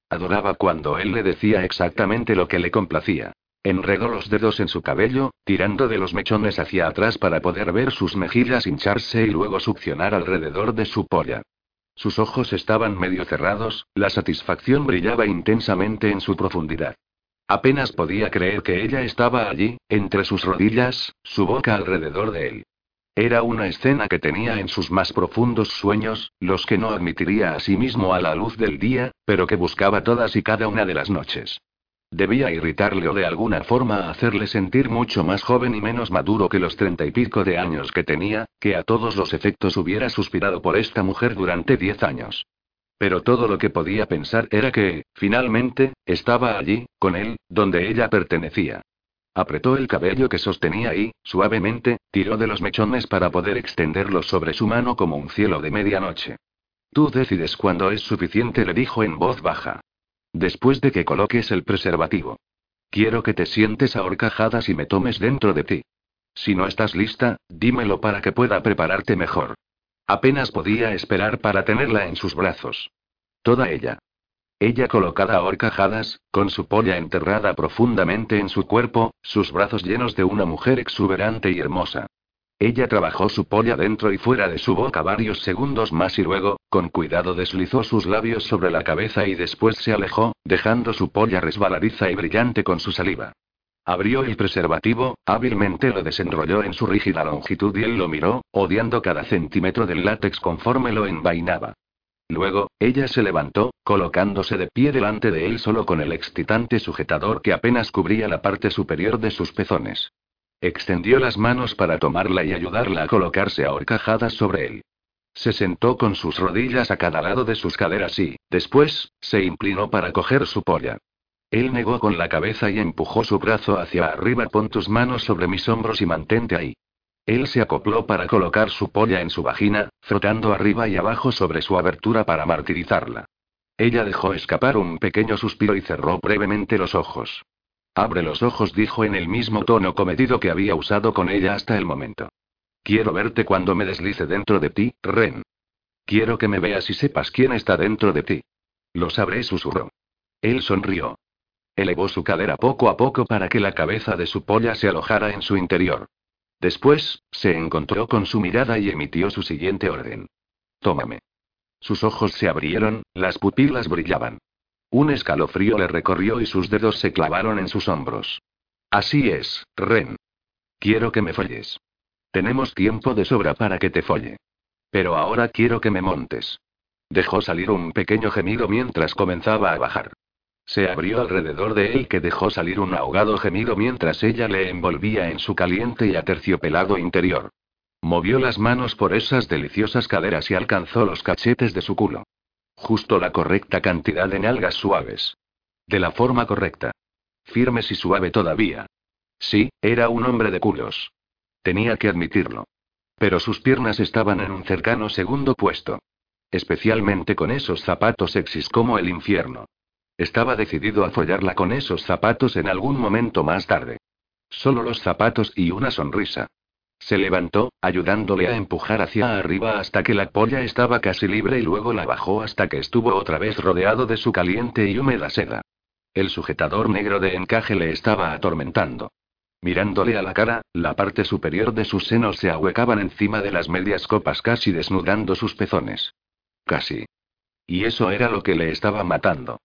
Adoraba cuando él le decía exactamente lo que le complacía. Enredó los dedos en su cabello, tirando de los mechones hacia atrás para poder ver sus mejillas hincharse y luego succionar alrededor de su polla. Sus ojos estaban medio cerrados, la satisfacción brillaba intensamente en su profundidad. Apenas podía creer que ella estaba allí, entre sus rodillas, su boca alrededor de él. Era una escena que tenía en sus más profundos sueños, los que no admitiría a sí mismo a la luz del día, pero que buscaba todas y cada una de las noches. Debía irritarle o de alguna forma hacerle sentir mucho más joven y menos maduro que los treinta y pico de años que tenía, que a todos los efectos hubiera suspirado por esta mujer durante diez años. Pero todo lo que podía pensar era que, finalmente, estaba allí, con él, donde ella pertenecía. Apretó el cabello que sostenía y, suavemente, tiró de los mechones para poder extenderlos sobre su mano como un cielo de medianoche. Tú decides cuándo es suficiente, le dijo en voz baja. Después de que coloques el preservativo. Quiero que te sientes a horcajadas y me tomes dentro de ti. Si no estás lista, dímelo para que pueda prepararte mejor. Apenas podía esperar para tenerla en sus brazos. Toda ella. Ella colocada a horcajadas, con su polla enterrada profundamente en su cuerpo, sus brazos llenos de una mujer exuberante y hermosa. Ella trabajó su polla dentro y fuera de su boca varios segundos más y luego, con cuidado deslizó sus labios sobre la cabeza y después se alejó, dejando su polla resbaladiza y brillante con su saliva. Abrió el preservativo, hábilmente lo desenrolló en su rígida longitud y él lo miró, odiando cada centímetro del látex conforme lo envainaba. Luego, ella se levantó, colocándose de pie delante de él solo con el excitante sujetador que apenas cubría la parte superior de sus pezones. Extendió las manos para tomarla y ayudarla a colocarse a horcajadas sobre él. Se sentó con sus rodillas a cada lado de sus caderas y, después, se inclinó para coger su polla. Él negó con la cabeza y empujó su brazo hacia arriba. Pon tus manos sobre mis hombros y mantente ahí. Él se acopló para colocar su polla en su vagina, frotando arriba y abajo sobre su abertura para martirizarla. Ella dejó escapar un pequeño suspiro y cerró brevemente los ojos. Abre los ojos, dijo en el mismo tono comedido que había usado con ella hasta el momento. Quiero verte cuando me deslice dentro de ti, Ren. Quiero que me veas y sepas quién está dentro de ti. Lo sabré, susurró. Él sonrió. Elevó su cadera poco a poco para que la cabeza de su polla se alojara en su interior. Después, se encontró con su mirada y emitió su siguiente orden. Tómame. Sus ojos se abrieron, las pupilas brillaban. Un escalofrío le recorrió y sus dedos se clavaron en sus hombros. Así es, Ren. Quiero que me folles. Tenemos tiempo de sobra para que te folle. Pero ahora quiero que me montes. Dejó salir un pequeño gemido mientras comenzaba a bajar. Se abrió alrededor de él que dejó salir un ahogado gemido mientras ella le envolvía en su caliente y aterciopelado interior. Movió las manos por esas deliciosas caderas y alcanzó los cachetes de su culo. Justo la correcta cantidad de nalgas suaves. De la forma correcta. Firmes y suave todavía. Sí, era un hombre de culos. Tenía que admitirlo. Pero sus piernas estaban en un cercano segundo puesto. Especialmente con esos zapatos sexys como el infierno. Estaba decidido a follarla con esos zapatos en algún momento más tarde. Solo los zapatos y una sonrisa. Se levantó, ayudándole a empujar hacia arriba hasta que la polla estaba casi libre y luego la bajó hasta que estuvo otra vez rodeado de su caliente y húmeda seda. El sujetador negro de encaje le estaba atormentando. Mirándole a la cara, la parte superior de sus senos se ahuecaban encima de las medias copas casi desnudando sus pezones. Casi. Y eso era lo que le estaba matando.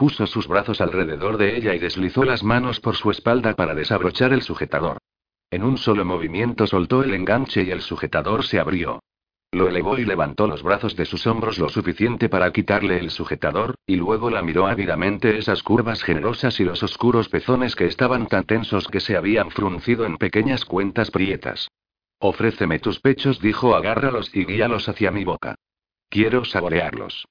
Puso sus brazos alrededor de ella y deslizó las manos por su espalda para desabrochar el sujetador. En un solo movimiento soltó el enganche y el sujetador se abrió. Lo elevó y levantó los brazos de sus hombros lo suficiente para quitarle el sujetador, y luego la miró ávidamente esas curvas generosas y los oscuros pezones que estaban tan tensos que se habían fruncido en pequeñas cuentas prietas. Ofréceme tus pechos, dijo, agárralos y guíalos hacia mi boca. Quiero saborearlos.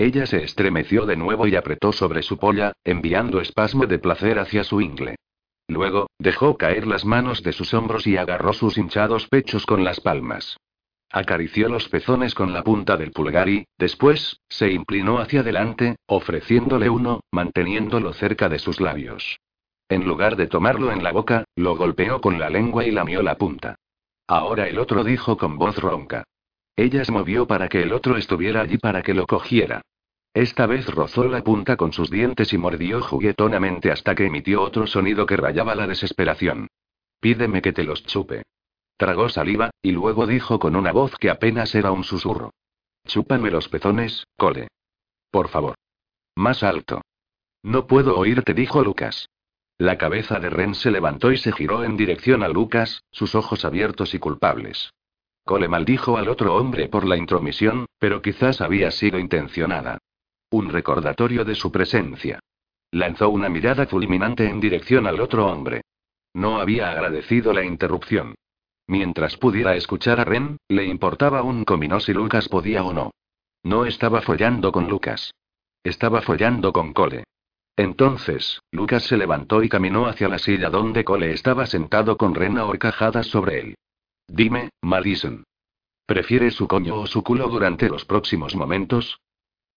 Ella se estremeció de nuevo y apretó sobre su polla, enviando espasmo de placer hacia su ingle. Luego, dejó caer las manos de sus hombros y agarró sus hinchados pechos con las palmas. Acarició los pezones con la punta del pulgar y, después, se inclinó hacia adelante, ofreciéndole uno, manteniéndolo cerca de sus labios. En lugar de tomarlo en la boca, lo golpeó con la lengua y lamió la punta. Ahora el otro dijo con voz ronca. Ella se movió para que el otro estuviera allí para que lo cogiera. Esta vez rozó la punta con sus dientes y mordió juguetonamente hasta que emitió otro sonido que rayaba la desesperación. Pídeme que te los chupe. Tragó saliva, y luego dijo con una voz que apenas era un susurro. Chúpame los pezones, Cole. Por favor. Más alto. No puedo oírte, dijo Lucas. La cabeza de Ren se levantó y se giró en dirección a Lucas, sus ojos abiertos y culpables. Cole maldijo al otro hombre por la intromisión, pero quizás había sido intencionada. Un recordatorio de su presencia. Lanzó una mirada fulminante en dirección al otro hombre. No había agradecido la interrupción. Mientras pudiera escuchar a Ren, le importaba un comino si Lucas podía o no. No estaba follando con Lucas. Estaba follando con Cole. Entonces, Lucas se levantó y caminó hacia la silla donde Cole estaba sentado con Rena horcajadas sobre él. Dime, Madison. ¿Prefieres su coño o su culo durante los próximos momentos?